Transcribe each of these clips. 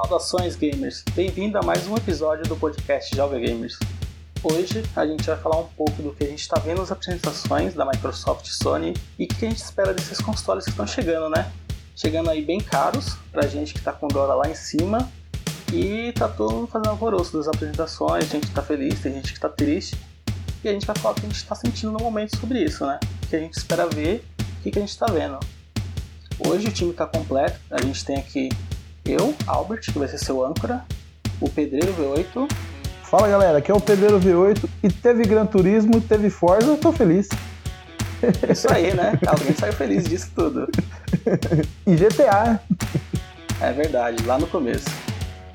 Saudações gamers, bem-vindo a mais um episódio do podcast Jovem Gamers. Hoje a gente vai falar um pouco do que a gente está vendo nas apresentações da Microsoft e Sony e o que a gente espera desses consoles que estão chegando, né? Chegando aí bem caros pra gente que tá com dólar lá em cima e tá todo mundo fazendo alvoroço das apresentações, a gente tá feliz, tem gente que tá triste e a gente vai falar o que a gente está sentindo no momento sobre isso, né? O que a gente espera ver, o que, que a gente está vendo. Hoje o time está completo, a gente tem aqui eu, Albert, que vai ser seu âncora, o Pedreiro V8. Fala galera, aqui é o Pedreiro V8 e teve Gran Turismo, teve Forza, eu tô feliz. Isso aí, né? Alguém saiu feliz disso tudo. e GTA. É verdade, lá no começo.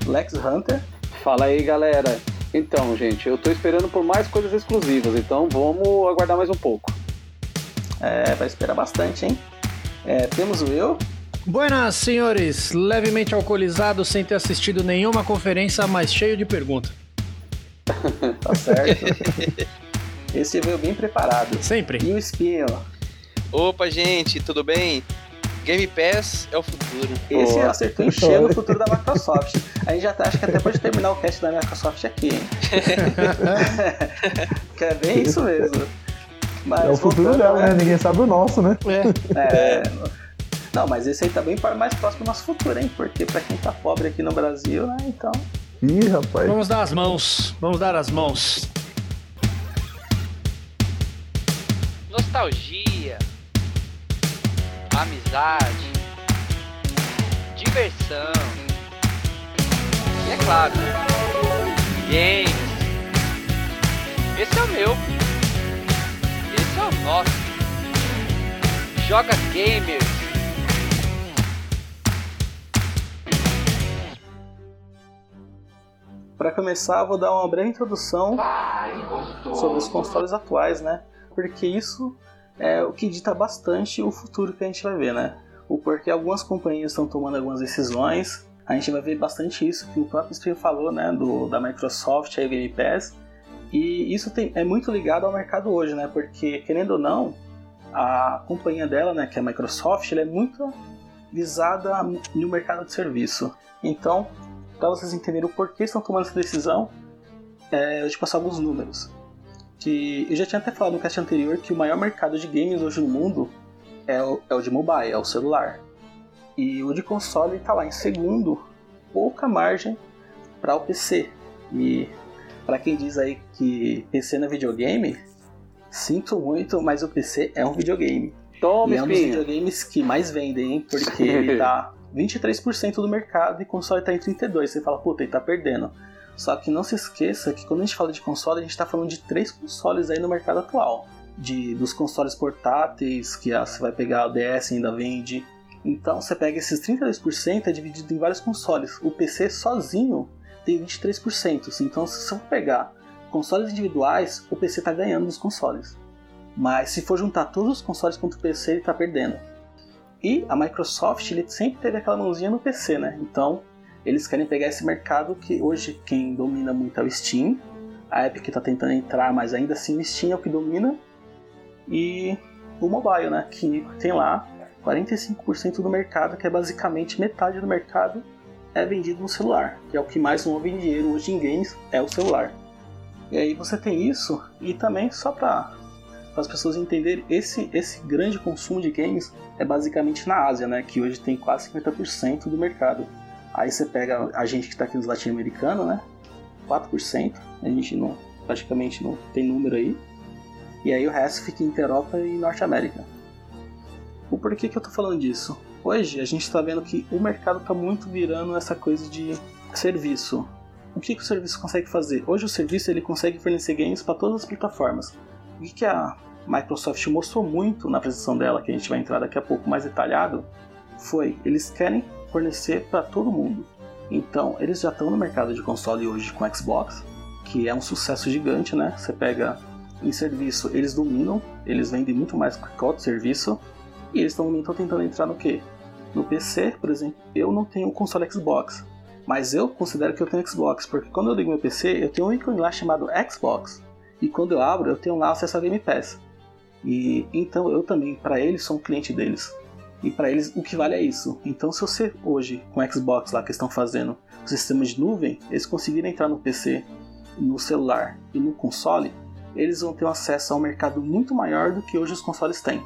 Lex Hunter. Fala aí galera. Então, gente, eu tô esperando por mais coisas exclusivas, então vamos aguardar mais um pouco. É, vai esperar bastante, hein? É, temos o eu. Buenas, senhores. Levemente alcoolizado, sem ter assistido nenhuma conferência, mas cheio de perguntas. tá certo. Esse veio bem preparado. Sempre. E o espinho. Opa, gente, tudo bem? Game Pass é o futuro. Esse Pô. acertou em cheio no futuro da Microsoft. A gente já tá, acho que até pode terminar o cast da Microsoft aqui, hein? que é bem isso mesmo. Mas, é o futuro voltando, dela, né? né? Ninguém sabe o nosso, né? É. é. Não, mas esse aí tá bem mais próximo do nosso futuro, hein? Porque pra quem tá pobre aqui no Brasil, né? Então. Ih, rapaz. Vamos dar as mãos. Vamos dar as mãos. Nostalgia. Amizade. Diversão. E é claro, games. Esse é o meu é o nosso. Joga Gamers. Para começar, vou dar uma breve introdução sobre os consoles atuais, né? Porque isso é o que dita bastante o futuro que a gente vai ver, né? O porquê algumas companhias estão tomando algumas decisões. A gente vai ver bastante isso que o próprio Steve falou, né? Do, da Microsoft, a Game Pass e isso tem, é muito ligado ao mercado hoje, né? Porque, querendo ou não, a companhia dela, né, que é a Microsoft, ela é muito visada no mercado de serviço. Então, para vocês entenderem o porquê estão tomando essa decisão, é, eu te passo alguns números. Que eu já tinha até falado no cast anterior que o maior mercado de games hoje no mundo é o, é o de mobile, é o celular. E o de console está lá em segundo, pouca margem para o PC. E para quem diz aí que PC não é videogame, sinto muito, mas o PC é um videogame. Toma, e é um dos videogames que mais vendem, hein? Porque ele tá 23% do mercado e console tá em 32%. Você fala, puta, ele tá perdendo. Só que não se esqueça que quando a gente fala de console, a gente está falando de três consoles aí no mercado atual. De, dos consoles portáteis, que ah, você vai pegar o DS ainda vende. Então você pega esses 32% é dividido em vários consoles. O PC sozinho tem 23%. Então, se você for pegar consoles individuais, o PC está ganhando nos consoles. Mas se for juntar todos os consoles contra o PC, ele está perdendo. E a Microsoft ele sempre teve aquela mãozinha no PC, né? Então, eles querem pegar esse mercado que hoje quem domina muito é o Steam. A Epic está tentando entrar, mas ainda assim o Steam é o que domina. E o mobile, né? Que tem lá 45% do mercado, que é basicamente metade do mercado é vendido no celular, que é o que mais move dinheiro hoje em games, é o celular. E aí você tem isso, e também só para as pessoas entenderem, esse, esse grande consumo de games é basicamente na Ásia, né, que hoje tem quase 50% do mercado. Aí você pega a gente que está aqui nos latino-americanos, né, 4%, a gente não, praticamente não tem número aí, e aí o resto fica em Europa e Norte América. O porquê que eu tô falando disso? Hoje a gente está vendo que o mercado está muito virando essa coisa de serviço. O que, que o serviço consegue fazer? Hoje o serviço ele consegue fornecer games para todas as plataformas. O que, que a Microsoft mostrou muito na apresentação dela, que a gente vai entrar daqui a pouco mais detalhado, foi eles querem fornecer para todo mundo. Então eles já estão no mercado de console hoje com Xbox, que é um sucesso gigante, né? Você pega em serviço, eles dominam, eles vendem muito mais que qualquer outro serviço, e eles estão tentando entrar no que? No PC, por exemplo, eu não tenho console Xbox, mas eu considero que eu tenho Xbox, porque quando eu ligo meu PC, eu tenho um ícone lá chamado Xbox, e quando eu abro, eu tenho lá acesso ao Game Pass. E então eu também, para eles, sou um cliente deles. E para eles o que vale é isso. Então se você hoje, com o Xbox lá que estão fazendo, o sistema de nuvem, eles conseguirem entrar no PC, no celular e no console, eles vão ter um acesso a um mercado muito maior do que hoje os consoles têm.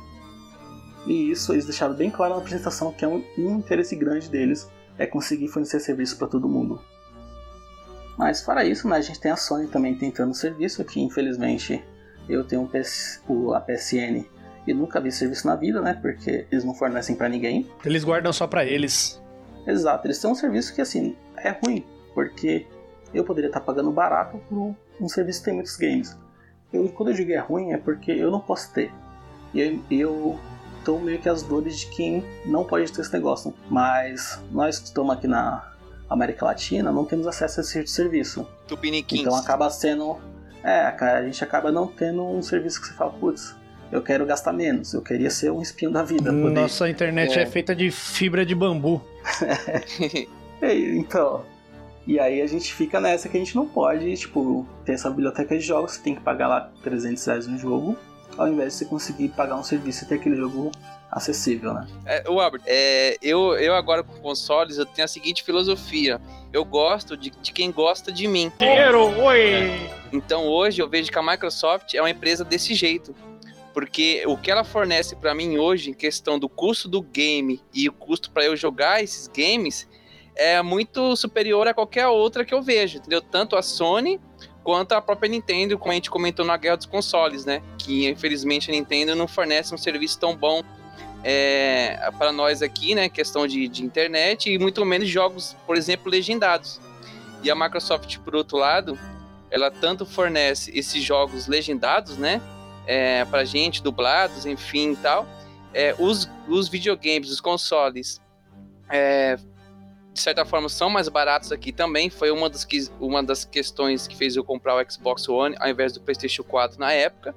E isso eles deixaram bem claro na apresentação que é um, um interesse grande deles é conseguir fornecer serviço para todo mundo. Mas fora isso, né, a gente tem a Sony também tentando serviço, que infelizmente eu tenho um PS, o, a PSN e nunca vi serviço na vida, né? Porque eles não fornecem para ninguém. Eles guardam só para eles. Exato, eles têm um serviço que assim é ruim, porque eu poderia estar pagando barato por um serviço que tem muitos games. Eu, quando eu digo é ruim é porque eu não posso ter. E eu, eu tô meio que as dores de quem não pode ter esse negócio. Mas nós que estamos aqui na América Latina não temos acesso a esse serviço. Tupiniquins. Então acaba sendo. É, a gente acaba não tendo um serviço que você fala, putz, eu quero gastar menos, eu queria ser um espinho da vida. Poder... Nossa internet é. é feita de fibra de bambu. é, então. E aí a gente fica nessa que a gente não pode, tipo, ter essa biblioteca de jogos, você tem que pagar lá 300 reais no jogo, ao invés de você conseguir pagar um serviço e ter aquele jogo acessível, né? É, o Albert, é, eu, eu agora com consoles, eu tenho a seguinte filosofia. Eu gosto de, de quem gosta de mim. Dinheiro, oi! É. Então hoje eu vejo que a Microsoft é uma empresa desse jeito. Porque o que ela fornece para mim hoje, em questão do custo do game e o custo para eu jogar esses games, é muito superior a qualquer outra que eu vejo, entendeu? Tanto a Sony quanto a própria Nintendo, como a gente comentou na guerra dos consoles, né? Que infelizmente a Nintendo não fornece um serviço tão bom é, para nós aqui, né? Questão de, de internet e muito menos jogos, por exemplo, legendados. E a Microsoft, por outro lado, ela tanto fornece esses jogos legendados, né? É, para gente, dublados, enfim e tal. É, os, os videogames, os consoles, é, de certa forma, são mais baratos aqui também. Foi uma das, que, uma das questões que fez eu comprar o Xbox One ao invés do PlayStation 4 na época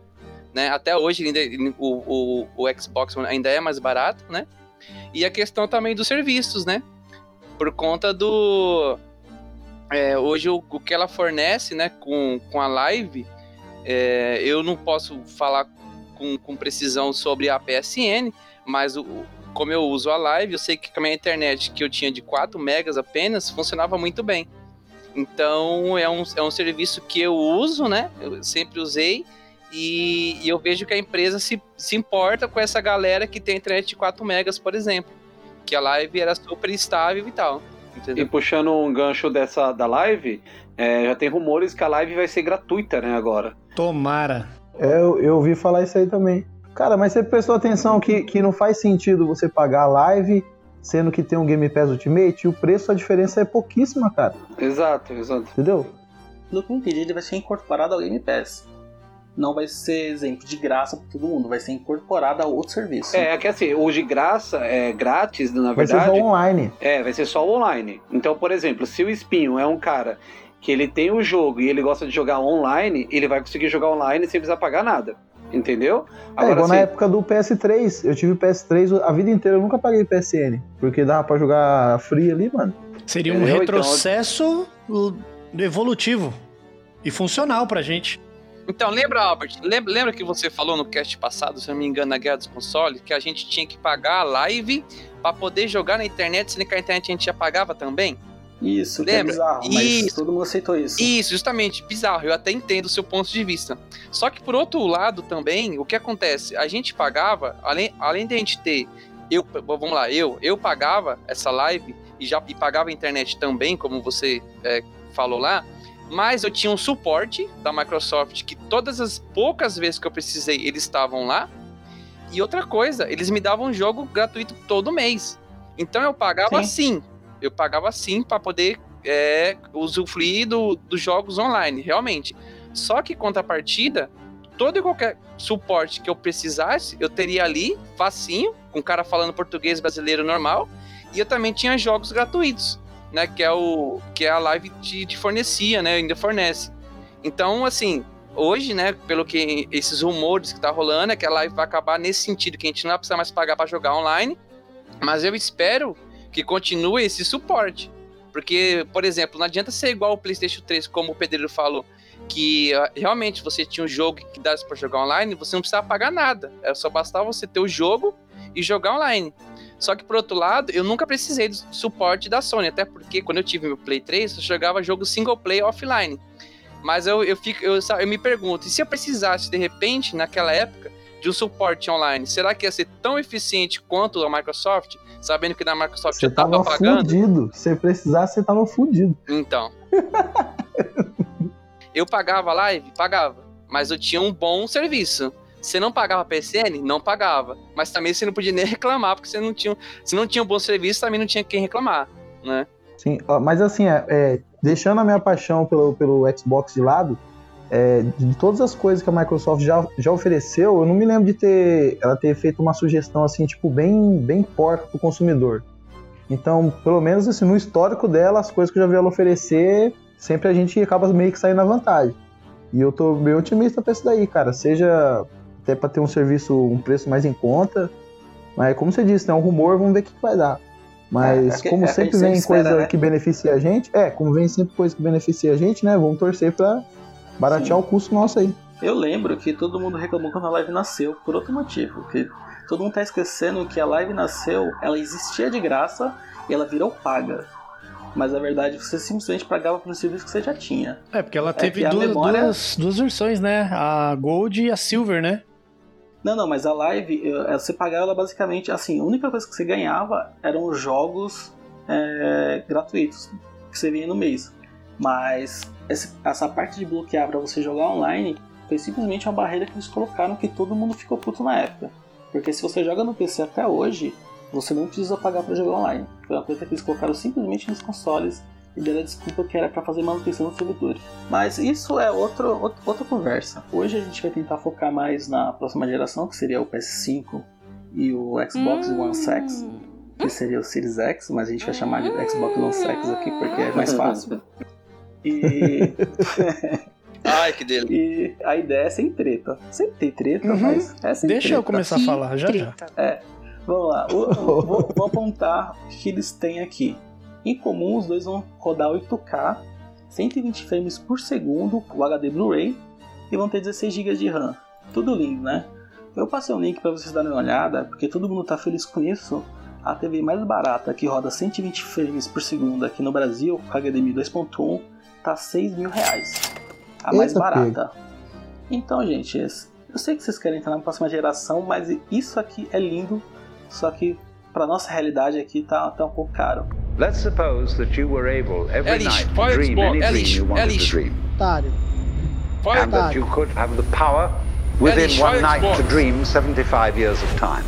né? Até hoje ainda, o, o, o Xbox ainda é mais barato, né? E a questão também dos serviços, né? Por conta do... É, hoje o, o, que ela fornece, né, com, com a live, é, eu não posso falar com, com precisão sobre a PSN, mas o, como eu uso a live, eu sei que a minha internet, que eu tinha de 4 megas apenas, funcionava muito bem. Então é um, é um serviço que eu uso, né? Eu sempre usei e, e, eu vejo que a empresa se, se importa com essa galera que tem internet de 4 megas, por exemplo. Que a live era super estável e tal. Entendeu? E puxando um gancho dessa da live, é, já tem rumores que a live vai ser gratuita, né, agora. Tomara. É, eu, eu ouvi falar isso aí também. Cara, mas você prestou atenção que, que não faz sentido você pagar a live, sendo que tem um Game Pass Ultimate, e o preço, a diferença é pouquíssima, cara. Exato, exato. Entendeu? Pelo que eu entendi, ele vai ser incorporado ao Game Pass não vai ser exemplo de graça para todo mundo, vai ser incorporado a outro serviço. É, é que assim, o de graça é grátis, na verdade. Vai ser só online. É, vai ser só online. Então, por exemplo, se o Espinho é um cara que ele tem o um jogo e ele gosta de jogar online, ele vai conseguir jogar online sem precisar pagar nada. Entendeu? Agora, é, igual assim, na época do PS3. Eu tive o PS3 a vida inteira, eu nunca paguei PSN. Porque dava pra jogar free ali, mano. Seria um Entendeu? retrocesso então... evolutivo e funcional pra gente. Então, lembra, Albert, lembra, lembra, que você falou no cast passado, se não me engano, na Guerra dos Consoles, que a gente tinha que pagar a live para poder jogar na internet, sendo que a internet a gente já pagava também? Isso, lembra? é bizarro, mas isso, todo mundo aceitou isso. Isso, justamente, bizarro, eu até entendo o seu ponto de vista. Só que por outro lado também, o que acontece? A gente pagava, além, além de a gente ter, eu, vamos lá, eu, eu pagava essa live e já e pagava a internet também, como você é, falou lá, mas eu tinha um suporte da Microsoft que todas as poucas vezes que eu precisei, eles estavam lá. E outra coisa, eles me davam um jogo gratuito todo mês. Então eu pagava Sim. assim. Eu pagava assim para poder é, usufruir do, dos jogos online, realmente. Só que contrapartida, todo e qualquer suporte que eu precisasse, eu teria ali, facinho, com o cara falando português brasileiro normal. E eu também tinha jogos gratuitos né? Que é o que é a live te, te fornecia, né? Ainda fornece. Então, assim, hoje, né? Pelo que esses rumores que tá rolando, é que a live vai acabar nesse sentido, que a gente não vai precisar mais pagar para jogar online. Mas eu espero que continue esse suporte. Porque, por exemplo, não adianta ser igual o PlayStation 3, como o Pedreiro falou, que ah, realmente você tinha um jogo que dava para jogar online, você não precisava pagar nada. É só bastava você ter o jogo e jogar online. Só que, por outro lado, eu nunca precisei do suporte da Sony, até porque quando eu tive meu Play 3, eu jogava jogo single player offline. Mas eu, eu, fico, eu, eu me pergunto, e se eu precisasse, de repente, naquela época, de um suporte online, será que ia ser tão eficiente quanto a Microsoft, sabendo que na Microsoft Você eu tava, tava pagando? fudido. Se precisasse, você tava fudido. Então. eu pagava live? Pagava. Mas eu tinha um bom serviço. Você não pagava PSN? Não pagava. Mas também você não podia nem reclamar, porque você não tinha, se não tinha um bom serviço, também não tinha quem reclamar, né? Sim, mas assim, é, é, deixando a minha paixão pelo, pelo Xbox de lado, é, de todas as coisas que a Microsoft já, já ofereceu, eu não me lembro de ter ela ter feito uma sugestão assim, tipo, bem, bem porca pro consumidor. Então, pelo menos assim, no histórico dela, as coisas que eu já vi ela oferecer, sempre a gente acaba meio que saindo na vantagem. E eu tô bem otimista pra isso daí, cara. Seja até pra ter um serviço, um preço mais em conta. Mas como você disse, né, é um rumor, vamos ver o que, que vai dar. Mas É, é como é sempre vem sempre coisa espera, né? que beneficia a gente, é, como vem sempre coisa que beneficia a gente, né? Vamos torcer pra baratear Sim. o custo nosso aí. Eu lembro que todo mundo reclamou quando a live nasceu, por outro motivo. Que todo mundo tá esquecendo que a live nasceu, ela existia de graça e ela virou paga. Mas a verdade é que você simplesmente pagava por um serviço que você já tinha. É, porque ela É teve duas, memória- duas, duas versões, né? A Gold e a Silver, né? Não, não, mas a live, eh, você pagava ela basicamente assim, a única coisa que você ganhava eram os jogos eh, gratuitos que você vinha no mês. Mas essa parte de bloquear pra você jogar online foi simplesmente uma barreira que eles colocaram que todo mundo ficou puto na época. Porque se você joga no PC até hoje, você não precisa pagar pra jogar online. Foi uma coisa que eles colocaram simplesmente nos consoles e deram a desculpa que era pra fazer manutenção do servidor. Mas isso é outro, outro- outra conversa. Hoje a gente vai tentar focar mais na próxima geração, que seria o PS5 e o Xbox One X, que seria o Series X, mas a gente vai chamar de Xbox One X aqui porque é mais fácil. E, Ai, que delícia. e a ideia é sem treta. Sempre tem treta, Uhum. mas é sem Deixa eu treta. começar a falar, já já. Vamos lá, o- vou, vou apontar o que eles têm aqui. Em comum, os dois vão rodar 8K, 120 frames por segundo, o HD Blu-ray, e vão ter 16 GB de RAM. Tudo lindo, né? Eu passei um link para vocês darem uma olhada, porque todo mundo tá feliz com isso. A TV mais barata, que roda 120 frames por segundo aqui no Brasil, com HDMI 2.1, tá 6 mil reais. A mais Eita, barata. Então, gente, eu sei que vocês querem entrar na próxima geração, mas isso aqui é lindo, só que pra nossa realidade aqui tá, tá um pouco caro. Let's suppose that you were able every É lixo, night to dream any é dream lixo, you é wanted to lixo. dream. Otário. And that you could have the power within lixo, one night to dream 75 years of time.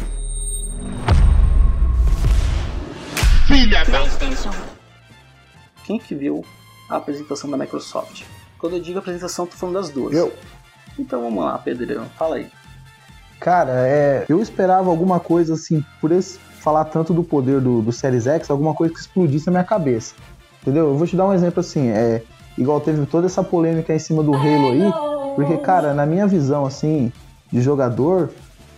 Quem que viu a apresentação da Microsoft? Quando eu digo apresentação, tô falando das duas. Eu. Então vamos lá, Pedrão, fala aí. Cara, é, eu esperava alguma coisa assim, por esse falar tanto do poder do, do Series X, alguma coisa que explodisse na minha cabeça. Entendeu? Eu vou te dar um exemplo assim, é igual teve toda essa polêmica em cima do Halo aí, porque, cara, na minha visão, assim, de jogador,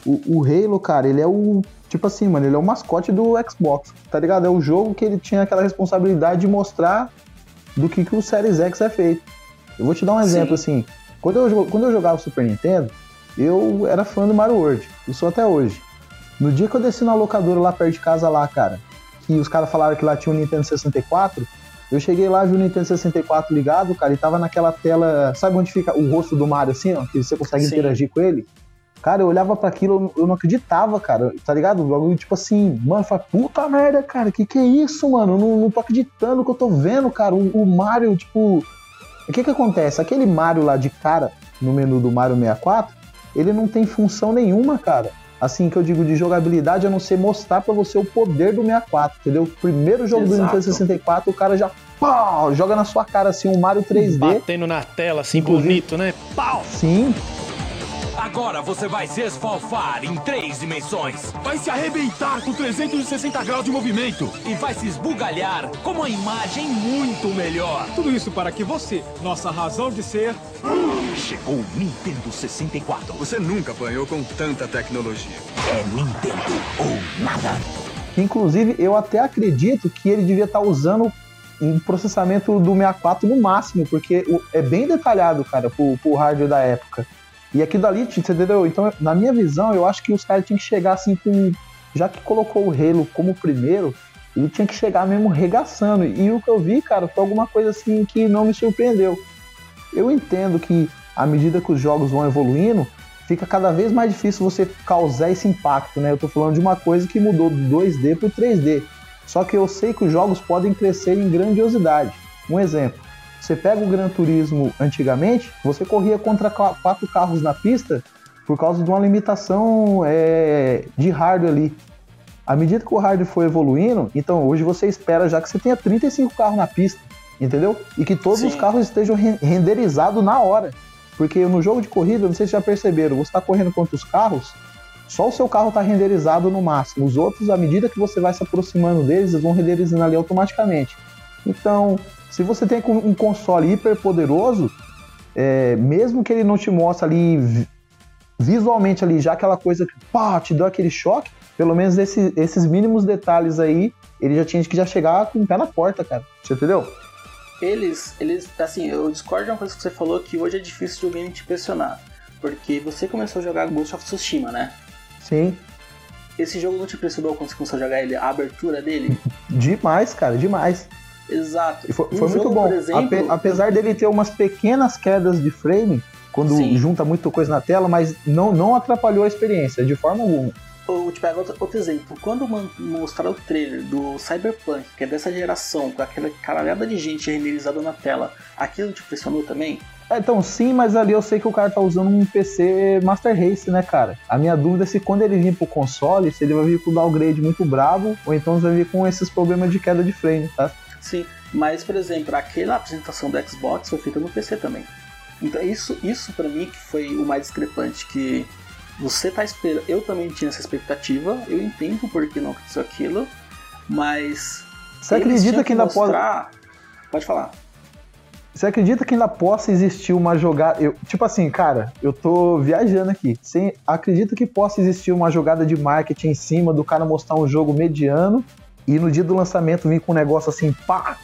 o, o Halo, cara, ele é o. Tipo assim, mano, ele é o mascote do Xbox, tá ligado? É o jogo que ele tinha aquela responsabilidade de mostrar do que, que o Series X é feito. Eu vou te dar um exemplo, assim. Quando eu, quando eu jogava Super Nintendo, eu era fã do Mario World. Eu sou até hoje. No dia que eu desci na locadora lá perto de casa lá, cara, que os caras falaram que lá tinha um Nintendo 64, eu cheguei lá, vi o Nintendo 64 ligado, cara, e tava naquela tela, sabe onde fica o rosto do Mario assim, ó, que você consegue Sim. interagir com ele? Cara, eu olhava pra aquilo, eu não acreditava, cara, tá ligado? O bagulho, tipo assim, mano, eu falei, puta merda, cara, que que é isso, mano? Eu não, não tô acreditando que eu tô vendo, cara. O, o Mario, tipo. O que que acontece? Aquele Mario lá de cara no menu do Mario 64, ele não tem função nenhuma, cara. Assim que eu digo de jogabilidade, a não ser mostrar pra você o poder do 64, entendeu? O primeiro jogo do Exato. Nintendo 64, o cara já pau, joga na sua cara assim um Mario 3D. Batendo na tela, assim, bonito, né? Pau! Sim, Agora você vai se esfalfar em três dimensões. Vai se arrebentar com 360 graus de movimento. E vai se esbugalhar com uma imagem muito melhor. Tudo isso para que você, nossa razão de ser, Chegou o Nintendo 64. você nunca apanhou com tanta tecnologia. É Nintendo ou nada. que inclusive eu até acredito que ele devia estar usando um processamento do 64 no máximo, porque é bem detalhado, cara, pro, pro hardware da época. E aquilo dali, entendeu? Então, na minha visão, eu acho que os caras tinham que chegar assim com já que colocou o Halo como primeiro, ele tinha que chegar mesmo regaçando. E o que eu vi, cara, foi alguma coisa assim que não me surpreendeu. Eu entendo que à medida que os jogos vão evoluindo, fica cada vez mais difícil você causar esse impacto, né? Eu tô falando de uma coisa que mudou do 2D pro 3D. Só que eu sei que os jogos podem crescer em grandiosidade. Um exemplo, você pega o Gran Turismo antigamente, você corria contra quatro carros na pista por causa de uma limitação é, de hardware ali. À medida que o hardware foi evoluindo, então hoje você espera já que você tenha 35 carros na pista, entendeu? E que todos Sim. os carros estejam renderizados na hora. Porque no jogo de corrida, não sei se já perceberam, você está correndo contra os carros, só o seu carro está renderizado no máximo. Os outros, à medida que você vai se aproximando deles, eles vão renderizando ali automaticamente. Então, se você tem um console hiper poderoso, é, mesmo que ele não te mostre ali visualmente ali já aquela coisa que pá, te deu aquele choque, pelo menos esse, esses mínimos detalhes aí, ele já tinha que já chegar com o pé na porta, cara. Você entendeu? Eles, eles, assim, eu discordo de uma coisa que você falou que hoje é difícil de alguém te impressionar. Porque você começou a jogar Ghost of Tsushima, né? Sim. Esse jogo não te impressionou quando você começou a jogar ele, a abertura dele? demais, cara, demais. Exato. E foi, foi muito bom. Exemplo, Apesar dele ter umas pequenas quedas de frame, quando sim. junta muita coisa na tela, mas não, não atrapalhou a experiência, de forma alguma. Eu te pego outro, outro exemplo. Quando mostraram o trailer do Cyberpunk, que é dessa geração, com aquela caralhada de gente renderizada na tela, aquilo te impressionou também? É, então, sim, mas ali eu sei que o cara tá usando um PC Master Race, né, cara? A minha dúvida é se quando ele vir pro console, se ele vai vir com downgrade muito bravo, ou então vai vir com esses problemas de queda de frame, tá? Sim, mas, por exemplo, aquela apresentação do Xbox foi feita no PC também. Então, isso, isso para mim que foi o mais discrepante, que você tá esperando. Eu também tinha essa expectativa, eu entendo por que não aconteceu aquilo, mas. Você acredita que, ainda mostrar... pode. Pode falar. Você acredita que ainda possa existir uma jogada. Eu, tipo assim, cara, eu tô viajando aqui. Você acredita que possa existir uma jogada de marketing em cima do cara mostrar um jogo mediano e no dia do lançamento vir com um negócio assim, pá!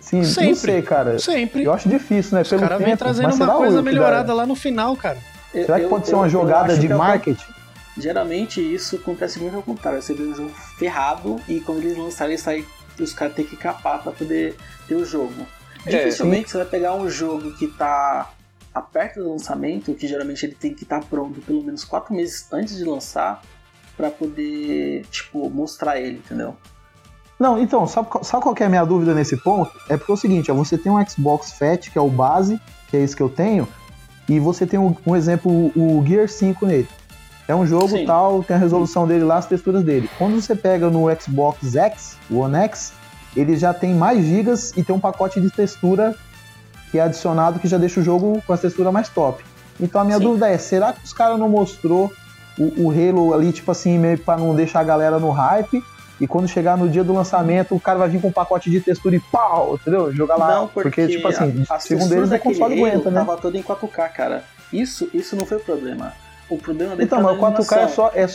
Sim, sempre, não sei, cara. Sempre. Eu acho difícil, né? Os Pelo cara tempo, vem trazendo uma coisa melhorada lá no final, cara. Será que pode eu, ser uma jogada de é marketing? Geralmente isso acontece muito ao contrário. Você vê um jogo ferrado e quando eles lançarem, sai, os caras têm que capar pra poder ter o jogo. É, Dificilmente você vai pegar um jogo que tá perto do lançamento, que geralmente ele tem que estar tá pronto pelo menos quatro meses antes de lançar, para poder, tipo, mostrar ele, entendeu? Não, então, sabe, sabe qual é a minha dúvida nesse ponto? É porque é o seguinte, ó, você tem um Xbox Fat, que é o base, que é esse que eu tenho, e você tem um, um exemplo, o Gear 5 nele. É um jogo Sim. tal, tem a resolução dele lá, as texturas dele. Quando você pega no Xbox X, o One X, ele já tem mais gigas e tem um pacote de textura que é adicionado que já deixa o jogo com a textura mais top. Então a minha Sim. dúvida é, será que os caras não mostrou o, o Halo ali, tipo assim, meio para não deixar a galera no hype? E quando chegar no dia do lançamento, o cara vai vir com um pacote de textura e pau, entendeu? Jogar lá. Não, porque, porque tipo assim, a, segundo eles, o console aguenta, né? Tava todo em 4K, cara. Isso, isso não foi o problema. O problema dele Então, mas o 4K é só, é,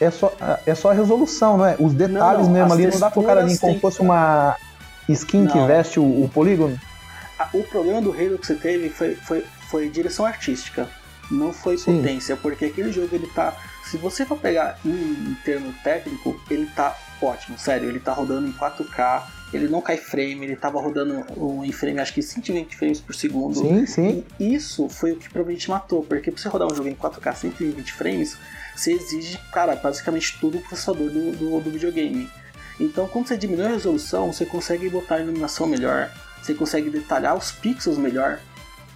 é, só, é só a resolução, não é? Os detalhes não, mesmo ali, não dá pro cara vir como se fosse uma skin não. que veste o, o polígono? O problema do Halo que você teve foi, foi, foi direção artística, não foi Sim. potência, porque aquele jogo ele tá. Se você for pegar em, em termo técnico, ele tá ótimo, sério, ele tá rodando em 4K, ele não cai frame, ele tava rodando em frame, acho que 120 frames por segundo. Sim, sim. E isso foi o que provavelmente matou, porque pra você rodar um jogo em 4K 120 frames, você exige, cara, basicamente todo o processador do, do, do videogame. Então, quando você diminui a resolução, você consegue botar a iluminação melhor, você consegue detalhar os pixels melhor,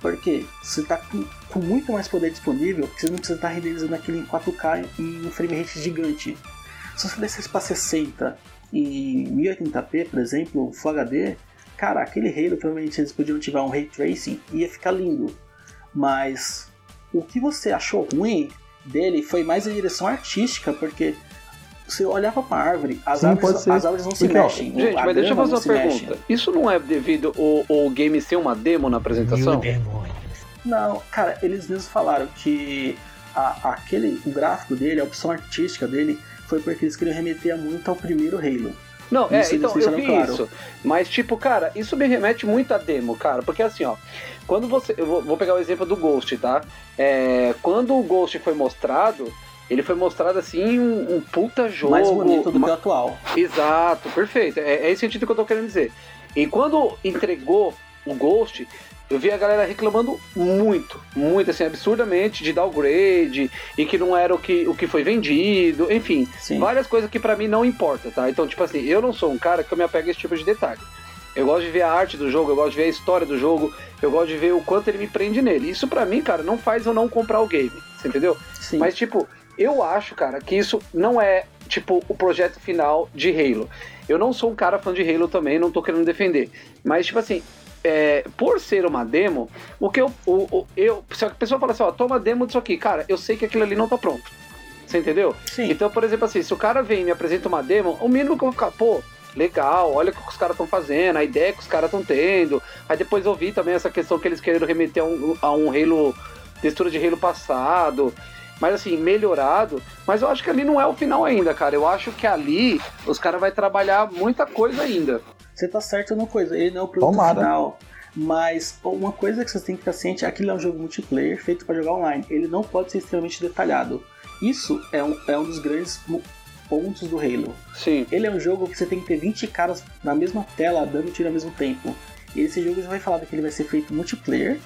porque você está com, com, muito mais poder disponível, você não precisa estar renderizando aquilo em 4K em um frame rate gigante. Se você descesse para 60 em 1080p, por exemplo, Full HD, cara, aquele Halo provavelmente eles podiam ativar um Ray Tracing e ia ficar lindo. Mas o que você achou ruim dele foi mais a direção artística, porque você olhava pra árvore, as, Sim, árvores, as árvores não se Porque, mexem. Gente, mas deixa eu fazer uma pergunta. Mexe. Isso não é devido ao, ao game ser uma demo na apresentação? Não, cara, eles mesmos falaram que a, aquele, o gráfico dele, a opção artística dele, foi porque eles queriam remeter muito ao primeiro Halo. Não, é, isso é, então eu vi claro. isso. Mas, tipo, cara, isso me remete muito a demo, cara. Porque assim, ó, quando você. Eu vou, vou pegar o exemplo do Ghost, tá? É, quando o Ghost foi mostrado, ele foi mostrado assim um, um puta jogo. Mais bonito do uma- que o atual. Exato, perfeito. É, é esse sentido que eu tô querendo dizer. E quando entregou o Ghost, eu vi a galera reclamando muito, muito, assim, absurdamente de downgrade e que não era o que, o que foi vendido, enfim, Sim. várias coisas que pra mim não importa, tá? Então, tipo assim, eu não sou um cara que eu me apego a esse tipo de detalhe. Eu gosto de ver a arte do jogo, eu gosto de ver a história do jogo, eu gosto de ver o quanto ele me prende nele. Isso pra mim, cara, não faz eu não comprar o game, você entendeu? Sim. Mas, tipo, eu acho, cara, que isso não é, tipo, o projeto final de Halo. Eu não sou um cara fã de Halo também, não tô querendo defender. Mas, tipo assim, é, por ser uma demo, o que eu, o, o- eu. Se a pessoa fala assim, ó, toma demo disso aqui, cara, eu sei que aquilo ali não tá pronto. Você entendeu? Sim. Então, por exemplo, assim, se o cara vem e me apresenta uma demo, o mínimo que eu vou ficar, pô, legal, olha o que os caras estão fazendo, a ideia que os caras estão tendo. Aí depois eu vi também essa questão que eles querendo remeter a um, a um Halo, textura de Halo passado. Mas assim, melhorado. Mas eu acho que ali não é o final ainda, cara. Eu acho que ali os caras vão trabalhar muita coisa ainda. Você tá certo numa coisa, ele não é o produto Tomara. final. Mas uma coisa que você tem que ficar ciente é que aquilo é um jogo multiplayer feito para jogar online. Ele não pode ser extremamente detalhado. Isso é um, é um dos grandes pontos do Halo. Sim. Ele é um jogo que você tem que ter 20 caras na mesma tela dando tiro ao mesmo tempo. E esse jogo já vai falar que ele vai ser feito multiplayer.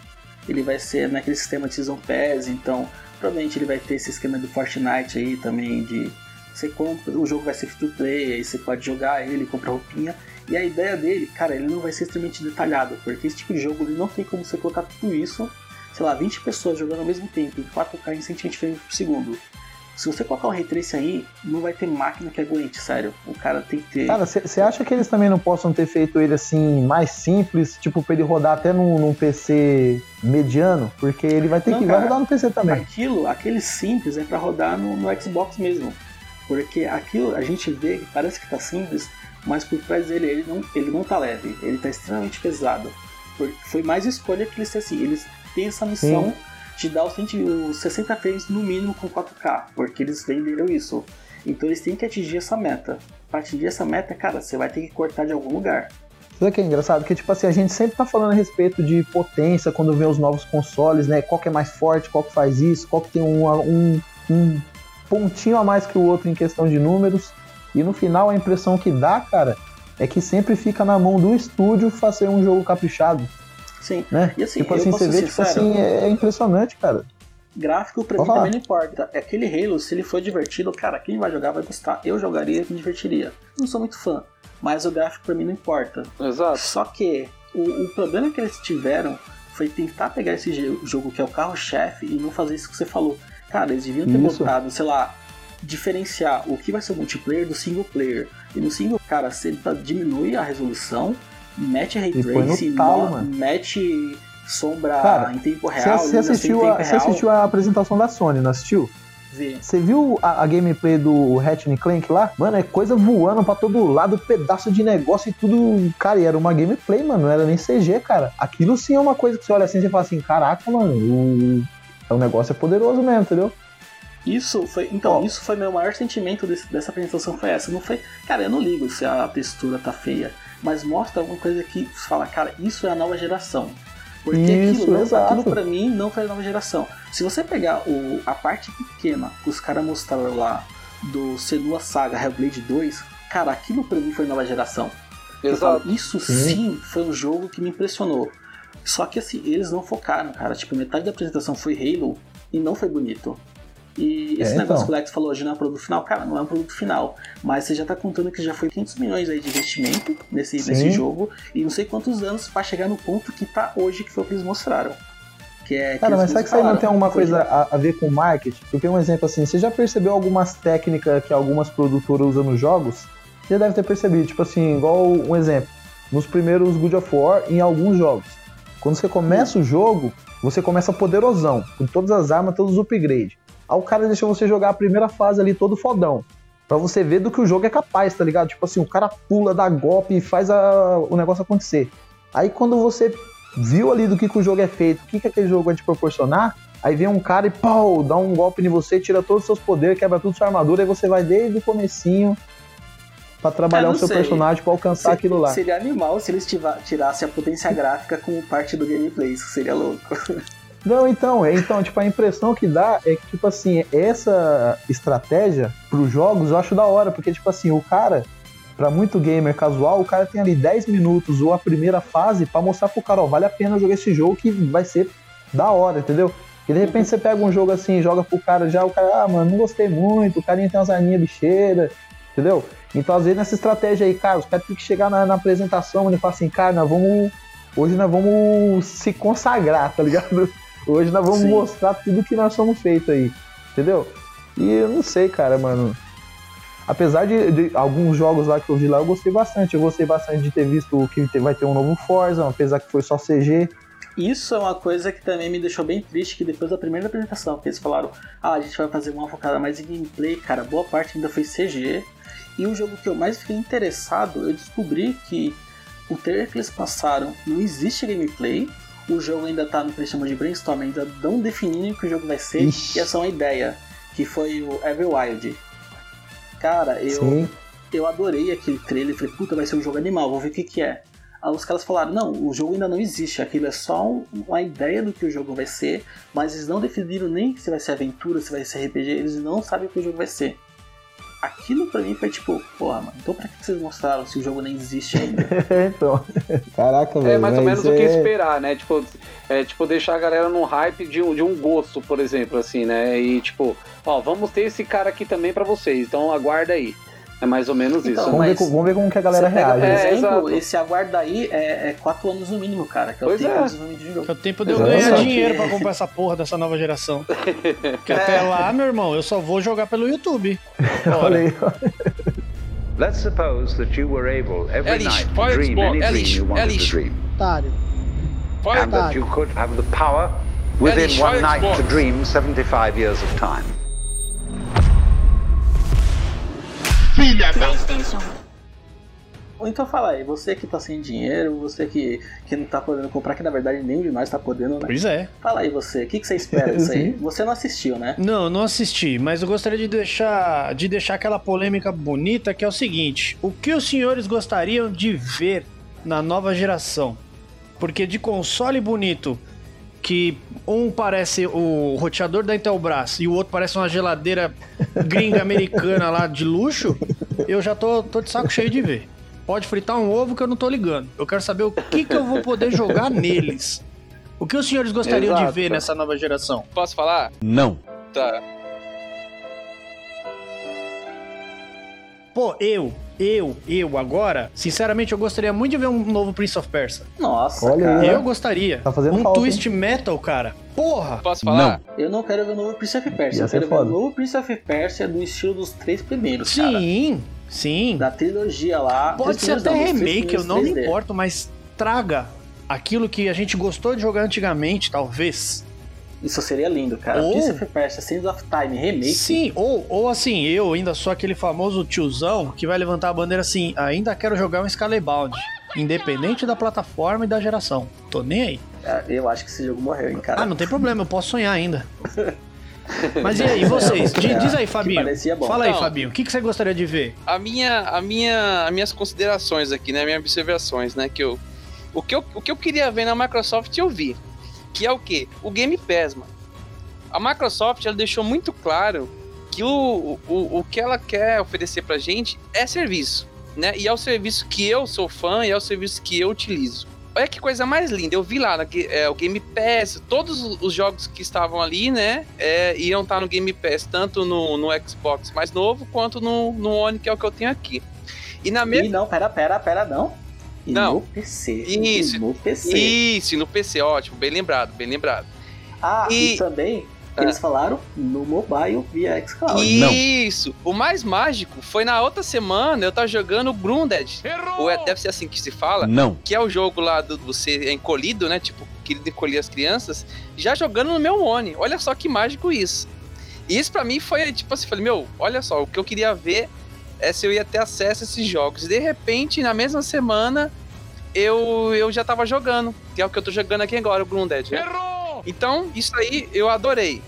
Ele vai ser naquele sistema de Season Pass, então provavelmente ele vai ter esse esquema do Fortnite aí também de você compra, o jogo vai ser free to play, aí você pode jogar ele, comprar roupinha. E a ideia dele, cara, ele não vai ser extremamente detalhado, porque esse tipo de jogo ele não tem como você colocar tudo isso, sei lá, 20 pessoas jogando ao mesmo tempo, em 4K em 120 frames por segundo. Se você colocar um ray trace aí, não vai ter máquina que aguente, sério. O cara tem que ter. Cara, você acha que eles também não possam ter feito ele assim, mais simples, tipo, pra ele rodar até num, num PC mediano? Porque ele vai ter Não, que. cara. Vai rodar no PC também. Aquilo, aquele simples é pra rodar no, no Xbox mesmo. Porque aquilo a gente vê que parece que tá simples, mas por trás dele ele não, ele não tá leve, ele tá extremamente pesado. Foi mais escolha que eles têm assim, eles têm essa missão de dar os 100 os 60 frames no mínimo com 4K, porque eles venderam isso. Então eles têm que atingir essa meta. Pra atingir essa meta, cara, você vai ter que cortar de algum lugar. Sabe o que é engraçado? Que, tipo assim, a gente sempre tá falando a respeito de potência quando vê os novos consoles, né? Qual que é mais forte, qual que faz isso, qual que tem um, um, um pontinho a mais que o outro em questão de números. E no final a impressão que dá, cara, é que sempre fica na mão do estúdio fazer um jogo caprichado, Sim. né? E assim, tipo eu assim, posso você ser vê, tipo sincero, assim, é, é impressionante, cara. Gráfico pra Pode mim falar. também não importa. É Aquele Halo, se ele for divertido, cara, quem vai jogar vai gostar. Eu jogaria e me divertiria. Não sou muito fã, mas o gráfico pra mim não importa. Exato. Só que o, o problema que eles tiveram foi tentar pegar esse jogo que é o carro-chefe e não fazer isso que você falou. Cara, eles deviam ter Isso. botado, sei lá, diferenciar o que vai ser o multiplayer do single player. E no single, cara, você tá- diminui a resolução, mete ray tracing, talo, mano. mete sombra Cara, em tempo real. você assistiu, a, real. assistiu a apresentação da Sony, não assistiu? Você viu a, a gameplay do Ratchet Clank lá? Mano, é coisa voando pra todo lado, pedaço de negócio e tudo. Cara, e era uma gameplay, mano, não era nem CG, cara. Aquilo sim é uma coisa que você olha assim e fala assim: caraca, mano, o, o negócio é poderoso mesmo, entendeu? Isso foi. Então, isso foi meu maior sentimento desse- dessa apresentação foi essa. Não foi. Cara, eu não ligo se a textura tá feia. Mas mostra alguma coisa que fala, cara, isso é a nova geração. Porque Isso, aquilo, exato. pra mim não foi a nova geração. Se você pegar o, a parte pequena que os caras mostraram lá do Senua Saga Hellblade 2, cara, aquilo pra mim foi nova geração. Eu falo, Exato. isso Sim. sim foi um jogo que me impressionou. Só que assim, eles não focaram, cara. Tipo, metade da apresentação foi Halo e não foi bonito. E esse É, negócio então. que o Lex falou hoje não é um produto final, cara, não é um produto final. Mas você já tá contando que já foi 500 milhões aí de investimento nesse, Sim. nesse jogo e não sei quantos anos pra chegar no ponto que tá hoje, que foi o que eles mostraram. Que é, que Cara, mas será que isso aí não tem alguma coisa a, a ver com marketing? Porque um exemplo assim, você já percebeu algumas técnicas que algumas produtoras usam nos jogos? Você já deve ter percebido, tipo assim, igual um exemplo, nos primeiros God of War em alguns jogos. Quando você começa o jogo, você começa poderosão, com todas as armas, todos os upgrades. Aí o cara deixa você jogar a primeira fase ali todo fodão. Pra você ver do que o jogo é capaz, tá ligado? Tipo assim, o cara pula, dá golpe e faz a- o negócio acontecer. Aí quando você viu ali do que, que o jogo é feito, o que, que aquele jogo vai te proporcionar, aí vem um cara e pau, dá um golpe em você, tira todos os seus poderes, quebra tudo sua armadura, e você vai desde o comecinho pra trabalhar Ah, o seu sei. personagem pra alcançar Se- aquilo lá. Seria animal se eles tirassem a potência gráfica como parte do gameplay, isso seria louco. Não, então, é, então, tipo, a impressão que dá é que, tipo assim, essa estratégia pros jogos eu acho da hora, porque, tipo assim, o cara, pra muito gamer casual, o cara tem ali 10 minutos ou a primeira fase pra mostrar pro cara, ó, vale a pena jogar esse jogo que vai ser da hora, entendeu? E de repente você pega um jogo assim, joga pro cara já, o cara, ah, mano, não gostei muito, o carinha tem umas arminhas bicheiras, entendeu? Então, às vezes, nessa estratégia aí, cara, os caras têm que chegar na, na apresentação e falar assim, cara, nós vamos. Hoje nós vamos se consagrar, tá ligado? Hoje nós vamos Sim. mostrar tudo que nós somos feitos aí, entendeu? E eu não sei, cara, mano. Apesar de, de alguns jogos lá que eu vi lá, eu gostei bastante. Eu gostei bastante de ter visto que vai ter um novo Forza, apesar que foi só CG. Isso é uma coisa que também me deixou bem triste, que depois da primeira apresentação, que eles falaram, ah, a gente vai fazer uma focada mais em gameplay, cara, boa parte ainda foi CG. E o jogo que eu mais fiquei interessado, eu descobri que o trailer que eles passaram não existe gameplay, o jogo ainda tá no que eles chamam de brainstorm, ainda não definindo o que o jogo vai ser, Ixi. e essa é uma ideia, que foi o Everwild. Cara, eu, Sim. eu adorei aquele trailer, falei, puta, vai ser um jogo animal, vou ver o que que é. Aí os caras falaram, não, o jogo ainda não existe, aquilo é só um- uma ideia do que o jogo vai ser, mas eles não definiram nem se vai ser aventura, se vai ser RPG, eles não sabem o que o jogo vai ser. Aquilo pra mim foi tipo, porra, mano, então pra que vocês mostraram se o jogo nem existe ainda? então. Caraca, velho. É mais ou menos o que é- esperar, né? Tipo, é, tipo, deixar a galera num hype de um, de um gosto, por exemplo, assim, né? E tipo, ó, vamos ter esse cara aqui também pra vocês, então aguarda aí. É mais ou menos Então, isso. Vamos, ver, vamos ver como que a galera pega, reage. por né? É, exemplo, exato. esse aguarda aí é, é 4 anos no mínimo, cara, que é Pois o tempo é. de jogo. É o tempo de eu ganhar dinheiro pra comprar essa porra dessa nova geração. Porque até lá, meu irmão, eu só vou jogar pelo YouTube. Olha aí. Let's suppose that you were able every É lixo, night to dream any é dream you é wanted to dream. And that you could have the power within one night Xbox. to dream 75 years of time. Ou então fala aí, você que tá sem dinheiro, você que, que não tá podendo comprar, que na verdade nenhum de nós tá podendo, né? Pois é. Fala aí você, o que, que você espera disso aí? Você não assistiu, né? Não, não assisti, mas eu gostaria de deixar, de deixar aquela polêmica bonita que é o seguinte: o que os senhores gostariam de ver na nova geração? Porque de console bonito, que um parece o roteador da Intelbras e o outro parece uma geladeira gringa americana lá de luxo, eu já tô, tô de saco cheio de ver. Pode fritar um ovo que eu não tô ligando. Eu quero saber o que, que eu vou poder jogar neles. O que os senhores gostariam de Exato. ver nessa nova geração? posso falar? Não. Tá. Pô, eu, eu, eu agora, sinceramente, eu gostaria muito de ver um novo Prince of Persia. Nossa, Olha cara. aí. É. Eu gostaria. Tá fazendo um falta, twist metal, cara. Porra! Posso falar? Eu não quero ver o novo Prince of Persia, Ia eu quero ver o foda. novo Prince of Persia do estilo dos três primeiros, cara. Sim, sim. Da trilogia lá. Pode ser até não, remake, eu não me 3D. importo, mas traga aquilo que a gente gostou de jogar antigamente, talvez. Isso seria lindo, cara. Ou- Prince of Persia, Sands of Time, remake. Sim, ou, ou assim, eu ainda sou aquele famoso tiozão que vai levantar a bandeira assim, ainda quero jogar um Scalebound. Independente da plataforma e da geração. Tô nem aí. Ah, Eu acho que esse jogo morreu, hein, cara. Ah, não tem problema, eu posso sonhar ainda. Mas e aí, vocês? Diz, diz aí, Fabinho. Fala aí, Não. Fabinho. O que, que você gostaria de ver? a minha, a minha, as minhas considerações aqui, né, minhas observações, né, que eu, o que eu, o que eu queria ver na Microsoft eu vi, que é o quê? O Game Pass, mano. A Microsoft ela deixou muito claro que o, o, o que ela quer oferecer pra gente é serviço, né? E é o serviço que eu sou fã e é o serviço que eu utilizo. Olha que coisa mais linda. Eu vi lá na, é, o Game Pass, todos os jogos que estavam ali, né? é, iam estar no Game Pass, tanto no, no Xbox mais novo quanto no, no One, que é o que eu tenho aqui. E na mesma. não, pera, pera, pera, não. E Não. no PC. Isso. E no PC. Isso, no PC, ótimo, bem lembrado, bem lembrado. Ah, e, E- também, Ah. eles falaram no mobile via xCloud. Isso! O mais mágico foi na outra semana eu tava jogando Grounded. Ou é, deve ser assim que se fala. Não. Que é o jogo lá do você é encolhido, né? Tipo, que ele encolhia as crianças. Já jogando no meu One. Olha só que mágico isso. E isso pra mim foi tipo assim, falei, meu, olha só, o que eu queria ver é se eu ia ter acesso a esses jogos. E de repente, na mesma semana, eu, eu já tava jogando. Que é o que eu tô jogando aqui agora, o Grounded. Né? Então, isso aí eu adorei,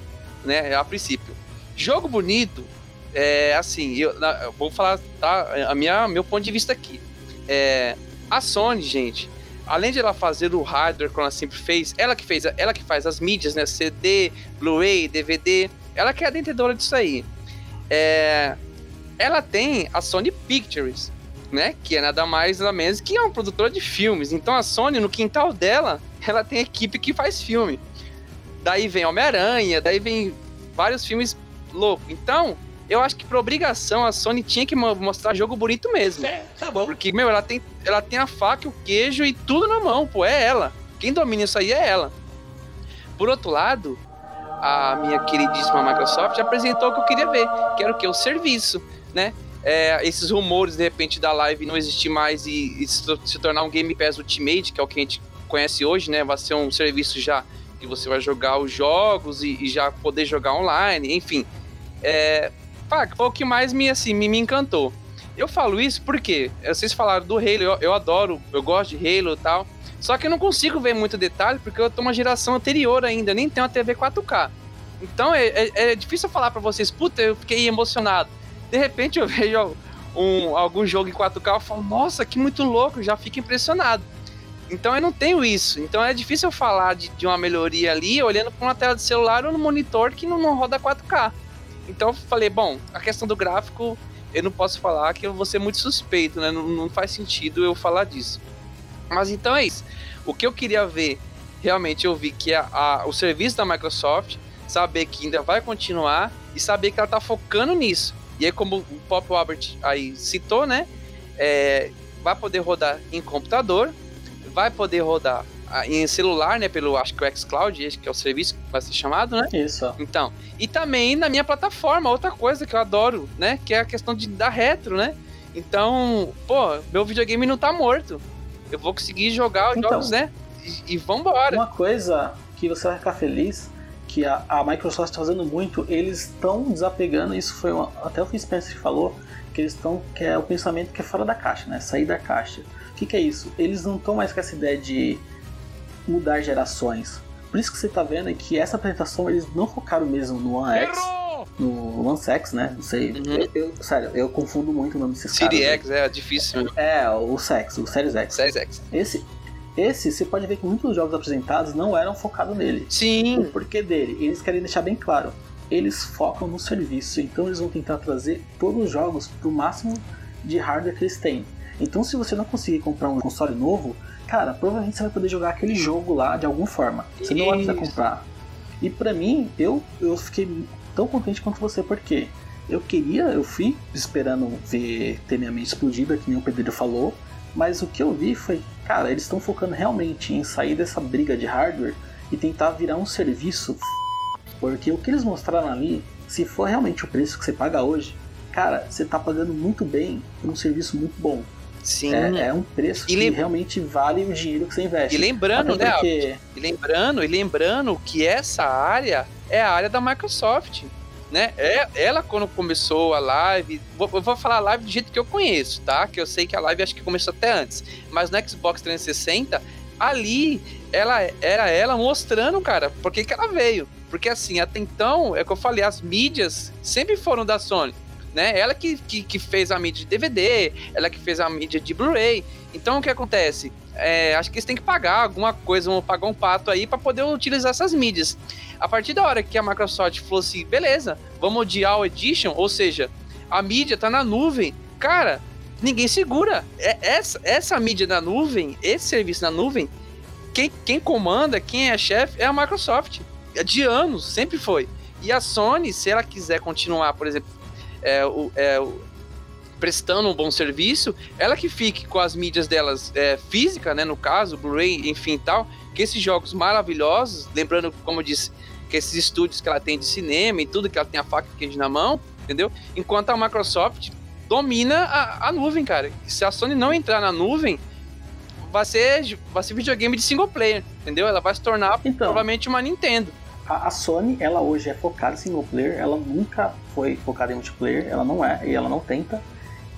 né? A princípio. Jogo bonito, é assim, eu, na- eu vou falar, tá? A minha, meu ponto de vista aqui. É, a Sony, gente, além de ela fazer o hardware como ela sempre fez, ela que fez, ela que faz as mídias, né? CD, Blu-ray, DVD, ela que é a detentora disso aí. É, ela tem a Sony Pictures, né? Que é nada mais nada menos que é uma produtora de filmes. Então a Sony, no quintal dela, ela tem equipe que faz filme. Daí vem Homem-Aranha, daí vem vários filmes loucos. Então, eu acho que por obrigação a Sony tinha que mostrar jogo bonito mesmo. É, tá bom. Porque, meu, ela tem, ela tem a faca, o queijo e tudo na mão, pô, é ela. Quem domina isso aí é ela. Por outro lado, a minha queridíssima Microsoft apresentou o que eu queria ver, que era o que? O serviço, né? É, esses rumores, de repente, da live não existir mais e, e se tornar um Game Pass Ultimate, que é o que a gente conhece hoje, né? Vai ser um serviço já que você vai jogar os jogos e, e já poder jogar online, enfim. É, foi o que mais me, assim, me, me encantou. Eu falo isso porque vocês falaram do Halo, eu, eu adoro, eu gosto de Halo e tal. Só que eu não consigo ver muito detalhe porque eu tô uma geração anterior ainda, nem tenho uma TV 4K. Então é, é, é difícil falar para vocês, puta, eu fiquei emocionado. De repente eu vejo um, algum jogo em 4K, eu falo, nossa, que muito louco, já fico impressionado. Então eu não tenho isso. Então é difícil eu falar de, de uma melhoria ali olhando para uma tela de celular ou no monitor que não, não roda 4K. Então eu falei, bom, a questão do gráfico eu não posso falar que eu vou ser muito suspeito, né? Não, não faz sentido eu falar disso. Mas então é isso. O que eu queria ver, realmente eu vi que a, a, o serviço da Microsoft, saber que ainda vai continuar e saber que ela tá focando nisso. E aí, como o Pop Albert aí citou, né? É, vai poder rodar em computador, vai poder rodar ah, em celular, né? Pelo acho que o xCloud, que é o serviço que vai ser chamado, né? Isso. Então, e também na minha plataforma, outra coisa que eu adoro, né? Que é a questão de dar retro, né? Então, pô, meu videogame não tá morto. Eu vou conseguir jogar os então, jogos, né? E, e vambora. Uma coisa que você vai ficar feliz que a, a Microsoft está fazendo muito, eles estão desapegando, isso foi uma, até o Phil Spencer que falou, que eles estão, que é o pensamento que é fora da caixa, né? Sair da caixa. O que, que é isso? Eles não estão mais com essa ideia de mudar gerações. Por isso que você está vendo é que essa apresentação eles não focaram mesmo no One X, no One Sex, né? Não sei. Uhum. Eu, eu, sério, eu confundo muito o nome desses Series caras. X é difícil. É, o Sex, o Series X. Series X. Esse, esse, você pode ver que muitos jogos apresentados não eram focados nele. Sim. O porquê dele? Eles querem deixar bem claro. Eles focam no serviço, então eles vão tentar trazer todos os jogos pro máximo de hardware que eles têm. Então, se você não conseguir comprar um console novo, cara, provavelmente você vai poder jogar aquele jogo lá de alguma forma. Você não vai precisar comprar. E para mim, eu, eu fiquei tão contente quanto você, porque eu queria, eu fui esperando ver ter minha mente explodida, que nem o Pedro falou, mas o que eu vi foi, cara, eles estão focando realmente em sair dessa briga de hardware e tentar virar um serviço. Porque o que eles mostraram ali, se for realmente o preço que você paga hoje, cara, você está pagando muito bem por um serviço muito bom. Sim. É, é um preço que realmente vale o dinheiro que você investe. E lembrando, Até né? porque- E lembrando, e lembrando que essa área é a área da Microsoft. Né? É, ela, quando começou a live, vou, eu vou falar a live do jeito que eu conheço, tá? Que eu sei que a live acho que começou até antes. Mas no Xbox 360, ali ela era ela mostrando, cara, por que, que ela veio. Porque assim, até então, é que eu falei, as mídias sempre foram da Sony. Né? Ela que, que, que fez a mídia de DVD, ela que fez a mídia de Blu-ray. Então o que acontece? É, acho que eles têm que pagar alguma coisa, vão pagar um pato aí para poder utilizar essas mídias. A partir da hora que a Microsoft falou assim, beleza, vamos de All Edition, ou seja, a mídia tá na nuvem, cara, ninguém segura. É, essa, essa mídia na nuvem, esse serviço na nuvem, quem, quem comanda, quem é chefe é a Microsoft. É de anos, sempre foi. E a Sony, se ela quiser continuar, por exemplo, é, o, é, o, prestando um bom serviço, ela que fique com as mídias delas é, física, né, no caso, Blu-ray, enfim tal, que esses jogos maravilhosos, lembrando, como eu disse, que esses estúdios que ela tem de cinema e tudo, que ela tem a faca e queijo na mão, entendeu? Enquanto a Microsoft domina a, a nuvem, cara. Se a Sony não entrar na nuvem, vai ser, vai ser videogame de single player, entendeu? Ela vai se tornar Então. provavelmente uma Nintendo. A, a Sony, ela hoje é focada em single player, ela nunca foi focada em multiplayer, ela não é, e ela não tenta.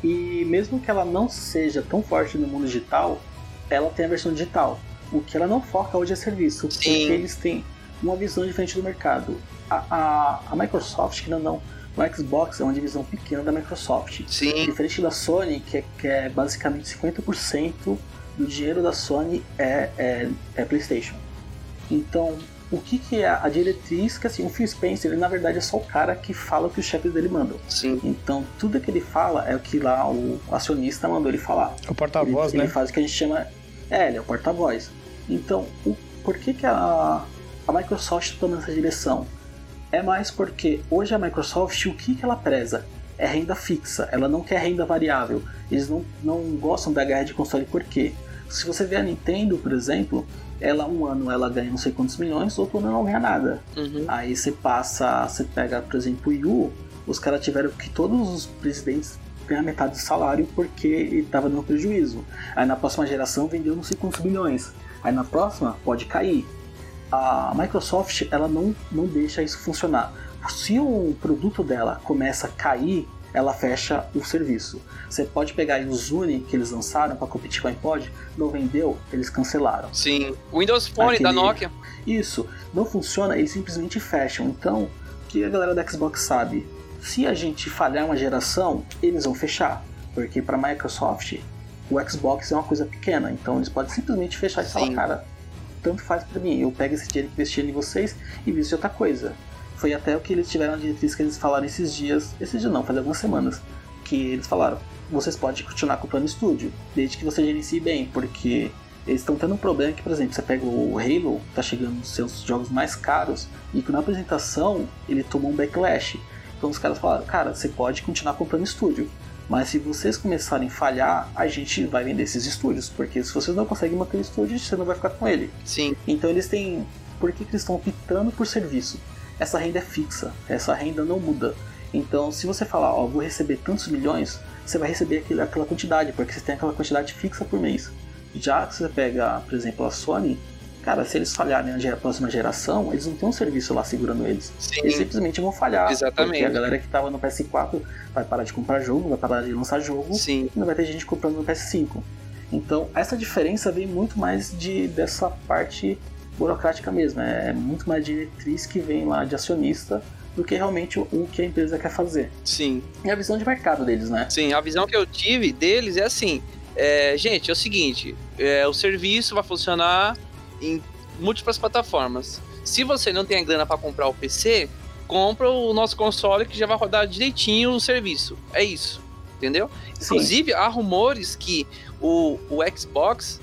E mesmo que ela não seja tão forte no mundo digital, ela tem a versão digital. O que ela não foca hoje é serviço, Sim. porque eles têm uma visão diferente do mercado. A, a, a Microsoft, que não, não, o Xbox é uma divisão pequena da Microsoft. Sim. Diferente da Sony, que é, que é basicamente 50% do dinheiro da Sony é, é, é PlayStation. Então, o que, que é a diretriz? Que assim, o Phil Spencer, ele na verdade é só o cara que fala o que os chefes dele mandam. Sim. Então, tudo que ele fala é o que lá o acionista mandou ele falar. O porta-voz, ele, né? Ele faz o que a gente chama. É, ele é o porta-voz. Então, o, por que, que a, a Microsoft está tomando essa direção? É mais porque hoje a Microsoft, o que, que ela preza? É renda fixa, ela não quer renda variável. Eles não, não gostam da guerra de console, por quê? Se você vê a Nintendo, por exemplo, ela um ano ela ganha não sei quantos milhões, outro ano não ganha nada. Uhum. Aí você passa, você pega, por exemplo, o Wii U, os caras tiveram que todos os presidentes ganhar metade do salário porque ele estava dando prejuízo. Aí na próxima geração vendeu não sei quantos bilhões. Aí na próxima pode cair. A Microsoft ela não, não deixa isso funcionar. Se o produto dela começa a cair, ela fecha o serviço. Você pode pegar aí o Zune que eles lançaram para competir com o iPod, não vendeu, eles cancelaram. Sim. Windows Phone Aquele- da Nokia. Isso, não funciona, eles simplesmente fecham. Então, o que a galera da Xbox sabe? Se a gente falhar uma geração, eles vão fechar. Porque para Microsoft, o Xbox é uma coisa pequena. Então, eles podem simplesmente fechar e falar: cara, tanto faz para mim. Eu pego esse dinheiro que investi em vocês e visto outra coisa. Foi até o que eles tiveram a diretriz que eles falaram esses dias. Esses dias não, faz algumas semanas. Que eles falaram: vocês podem continuar comprando estúdio, desde que você gerencie bem. Porque eles estão tendo um problema que, por exemplo, você pega o Halo, tá chegando nos seus jogos mais caros, e que na apresentação ele tomou um backlash. Então os caras falaram, cara, você pode continuar comprando estúdio. Mas se vocês começarem a falhar, a gente vai vender esses estúdios. Porque se vocês não conseguem manter o estúdio, você não vai ficar com ele. Sim. Então eles têm. Por que, que eles estão optando por serviço? Essa renda é fixa, essa renda não muda. Então, se você falar, ó, vou receber tantos milhões, você vai receber aquele, aquela quantidade, porque você tem aquela quantidade fixa por mês. Já que você pega, por exemplo, a Sony, cara, se eles falharem na próxima geração, eles não têm um serviço lá segurando eles. Eles Sim. simplesmente vão falhar. Exatamente. Porque a galera que tava no PS4 vai parar de comprar jogo, vai parar de lançar jogo, Sim. e não vai ter gente comprando no PS5. Então, essa diferença vem muito mais de dessa parte burocrática mesmo. É muito mais diretriz que vem lá de acionista do que realmente o, o que a empresa quer fazer. Sim. E a visão de mercado deles, né? Sim, a visão que eu tive deles é assim: é, gente, é o seguinte, é, o serviço vai funcionar em múltiplas plataformas. Se você não tem a grana para comprar o PC, compra o nosso console que já vai rodar direitinho o serviço. É isso, entendeu? Sim. Inclusive, há rumores que o, o Xbox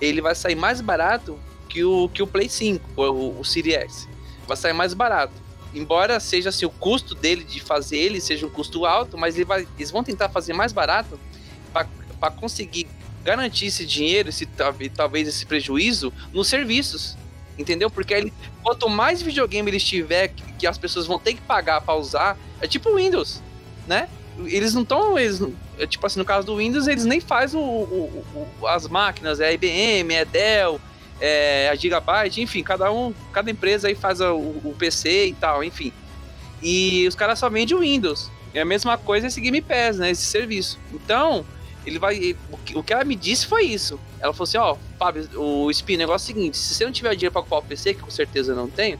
ele vai sair mais barato que o, que o Play 5, o, o Series X. Vai sair mais barato. Embora seja assim, o custo dele de fazer ele seja um custo alto, mas ele vai, eles vão tentar fazer mais barato para conseguir garantir esse dinheiro, esse, talvez- esse prejuízo nos serviços. Entendeu? Porque aí, quanto mais videogame eles tiver que, que as pessoas vão ter que pagar para usar, é tipo Windows, né? Eles não estão. É tipo assim, no caso do Windows, eles nem fazem o, o- o- as máquinas, é IBM, é Dell, é a Gigabyte, enfim, cada um, cada empresa aí faz o, o PC e tal, enfim. E os caras só vendem o Windows. É a mesma coisa esse Game Pass, né? Esse serviço. Então, ele vai. o que- ela me disse foi isso. Ela falou assim: ó, Fábio, o Spin, o negócio é o seguinte: se você não tiver dinheiro pra comprar o PC, que com certeza não tenho,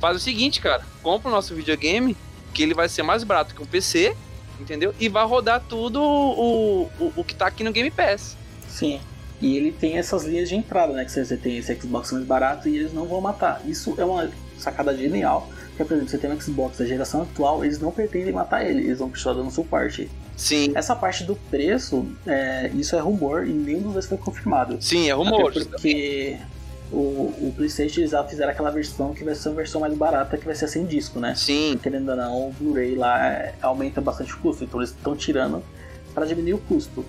faz o seguinte, cara: compra o nosso videogame, que ele vai ser mais barato que um PC, entendeu? E vai rodar tudo o, o, o que tá aqui no Game Pass. Sim. E ele tem essas linhas de entrada, né? Que você tem esse Xbox mais barato e eles não vão matar. Isso é uma sacada genial. Porque, por exemplo, você tem um Xbox da geração atual, eles não pretendem matar ele, eles vão continuar dando suporte. Sim, Essa parte do preço, é, isso é rumor e nenhum dos dois foi confirmado. sim, é rumor. Até porque o, o PlayStation eles já fizeram aquela versão que vai ser uma versão mais barata, que vai ser sem disco, né? Sim, Querendo ou não, o Blu-ray lá é, aumenta bastante o custo, então eles estão tirando para diminuir o custo.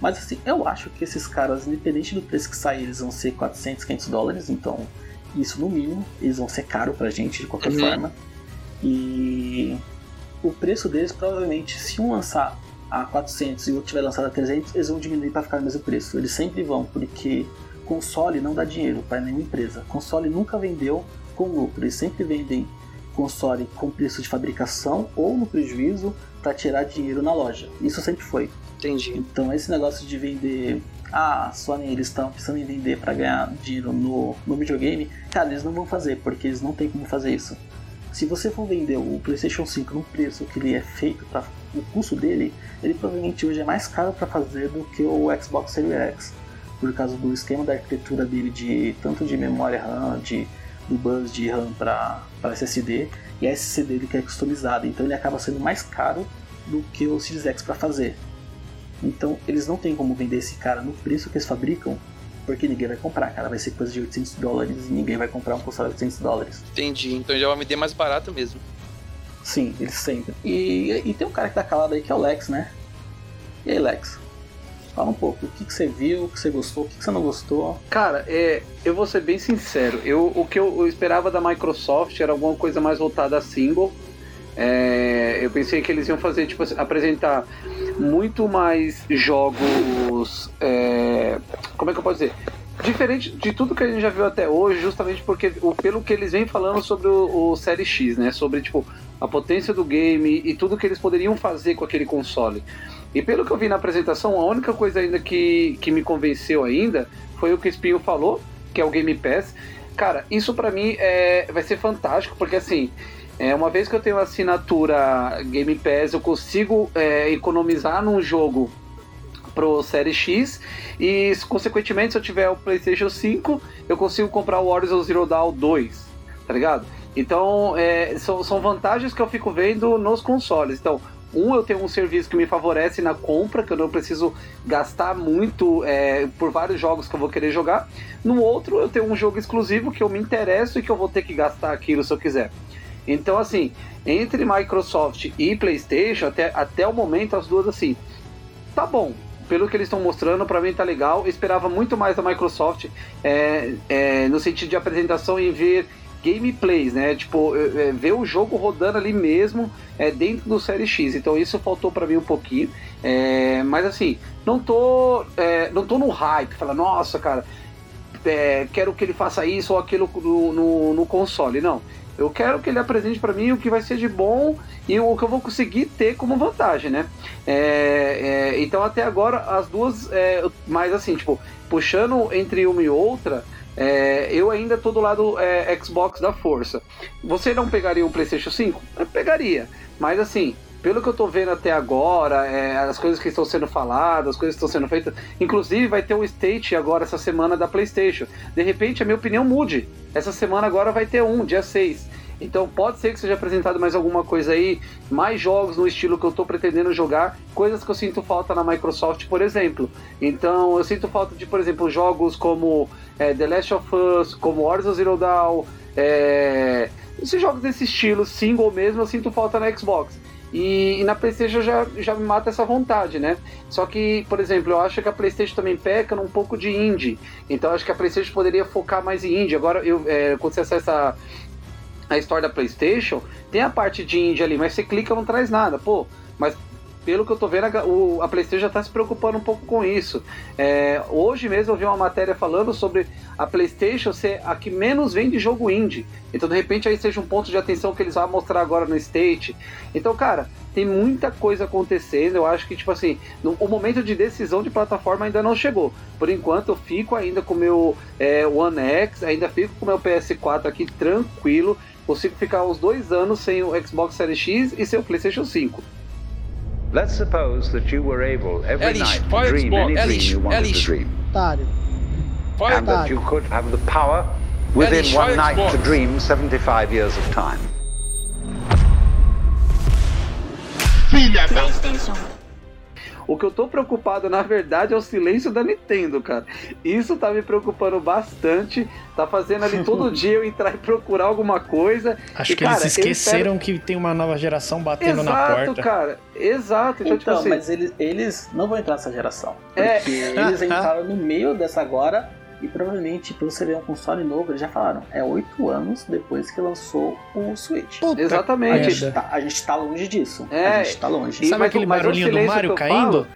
Mas assim, eu acho que esses caras, independente do preço que sair, eles vão ser 400, 500 dólares, então isso no mínimo, eles vão ser caro pra gente de qualquer Uhum. forma. E o preço deles provavelmente, se um lançar a 400 e o outro tiver lançado a 300, eles vão diminuir para ficar no mesmo preço. Eles sempre vão, porque console não dá dinheiro para nenhuma empresa. Console nunca vendeu com lucro, eles sempre vendem console com preço de fabricação ou no prejuízo para tirar dinheiro na loja. Isso sempre foi. Entendi. Então esse negócio de vender. Ah, Sony eles estão pensando em vender para ganhar dinheiro no, no videogame, cara, eles não vão fazer, porque eles não tem como fazer isso. Se você for vender o PlayStation 5 no preço que ele é feito para o custo dele, ele provavelmente hoje é mais caro para fazer do que o Xbox Series X. por causa do esquema da arquitetura dele de tanto de memória RAM, de, do bus de RAM para SSD, e a SSD dele que é customizada, então ele acaba sendo mais caro do que o Series X para fazer. Então eles não têm como vender esse cara no preço que eles fabricam, porque ninguém vai comprar, cara. Vai ser coisa de 800 dólares e ninguém vai comprar um console de 800 dólares. Entendi, então já vai vender mais barato mesmo. Sim, eles sempre. E, e tem um cara que tá calado aí que é o Lex, né? E aí, Lex? Fala um pouco, o que, que você viu, o que você gostou, o que, que você não gostou. Cara, é, eu vou ser bem sincero. Eu, o que eu, eu esperava da Microsoft era alguma coisa mais voltada a single. É, eu pensei que eles iam fazer, tipo, apresentar muito mais jogos. É, como é que eu posso dizer? Diferente de tudo que a gente já viu até hoje, justamente porque pelo que eles vêm falando sobre o, o Série X, né? Sobre tipo a potência do game e tudo que eles poderiam fazer com aquele console. E pelo que eu vi na apresentação, a única coisa ainda que, que me convenceu ainda foi o que o Espinho falou, que é o Game Pass. Cara, isso para mim é, vai ser fantástico, porque assim, é, uma vez que eu tenho assinatura Game Pass, eu consigo é, economizar num jogo pro Série X e, consequentemente, se eu tiver o PlayStation 5, eu consigo comprar o Horizon Zero Dawn 2, tá ligado? Então, é, são, são vantagens que eu fico vendo nos consoles. Então, um, eu tenho um serviço que me favorece na compra, que eu não preciso gastar muito é, por vários jogos que eu vou querer jogar. No outro, eu tenho um jogo exclusivo que eu me interesso e que eu vou ter que gastar aquilo se eu quiser. Então, assim, entre Microsoft e PlayStation, até, até o momento, as duas, assim, tá bom. Pelo que eles estão mostrando, para mim tá legal. Eu esperava muito mais da Microsoft é, é, no sentido de apresentação e ver gameplays, né? Tipo, é, ver o jogo rodando ali mesmo é, dentro do Série X. Então isso faltou para mim um pouquinho. É, mas assim, não tô, é, não tô no hype, falar, nossa, cara, é, quero que ele faça isso ou aquilo no, no, no console. Não. Eu quero que ele apresente para mim o que vai ser de bom e o que eu vou conseguir ter como vantagem, né? É, é, então até agora as duas, é, mas assim, tipo, puxando entre uma e outra, é, eu ainda tô do lado é, Xbox da força. Você não pegaria um PlayStation 5? Eu pegaria, mas assim, pelo que eu tô vendo até agora, é, as coisas que estão sendo faladas, as coisas que estão sendo feitas, inclusive vai ter um state agora essa semana da PlayStation. De repente, a minha opinião mude. Essa semana agora vai ter um, dia 6. Então pode ser que seja apresentado mais alguma coisa aí, mais jogos no estilo que eu estou pretendendo jogar, coisas que eu sinto falta na Microsoft, por exemplo. Então eu sinto falta de, por exemplo, jogos como é, The Last of Us, como Horizon Zero Dawn, é, esses jogos desse estilo, single mesmo, eu sinto falta na Xbox. E, e, na PlayStation já, já me mata essa vontade, né? Só que, por exemplo, eu acho que a PlayStation também peca num pouco de indie. Então acho que a PlayStation poderia focar mais em indie. Agora, eu, é, quando você acessa a história da PlayStation, tem a parte de indie ali, mas você clica não traz nada. Pô, mas pelo que eu tô vendo, a, a PlayStation já está se preocupando um pouco com isso. É, hoje mesmo eu vi uma matéria falando sobre a PlayStation ser a que menos vende jogo indie. Então, de repente, aí seja um ponto de atenção que eles vão mostrar agora no State. Então, cara, tem muita coisa acontecendo. Eu acho que, tipo assim, no, o momento de decisão de plataforma ainda não chegou. Por enquanto, eu fico ainda com o meu é, One X, ainda fico com o meu PS4 aqui tranquilo. Consigo ficar uns dois anos sem o Xbox Series X e sem o PlayStation 5. Let's suppose that you were able every Elish, night to dream ball, any Elish, you wanted Elish. to dream. Otário. Fire and that you could have the power within Elish, one fire night to dream 75 years of time. O que eu tô preocupado, na verdade, é o silêncio da Nintendo, cara. Isso tá me preocupando bastante. Tá fazendo ali todo dia eu entrar e procurar alguma coisa. Acho E, que cara, eles esqueceram que tem uma nova geração batendo na Exato, porta. cara. Exato. Então, tipo Então, assim. mas eles, eles não vão entrar nessa geração. É. Porque eles entraram no meio dessa agora e provavelmente pra você ver um console novo, eles já falaram, é oito anos depois que lançou o Switch. Puta A Exatamente. gente, tá, a gente tá longe disso. É, a gente tá longe. e- Sabe mas aquele o- mas barulhinho do Mario caindo? falo-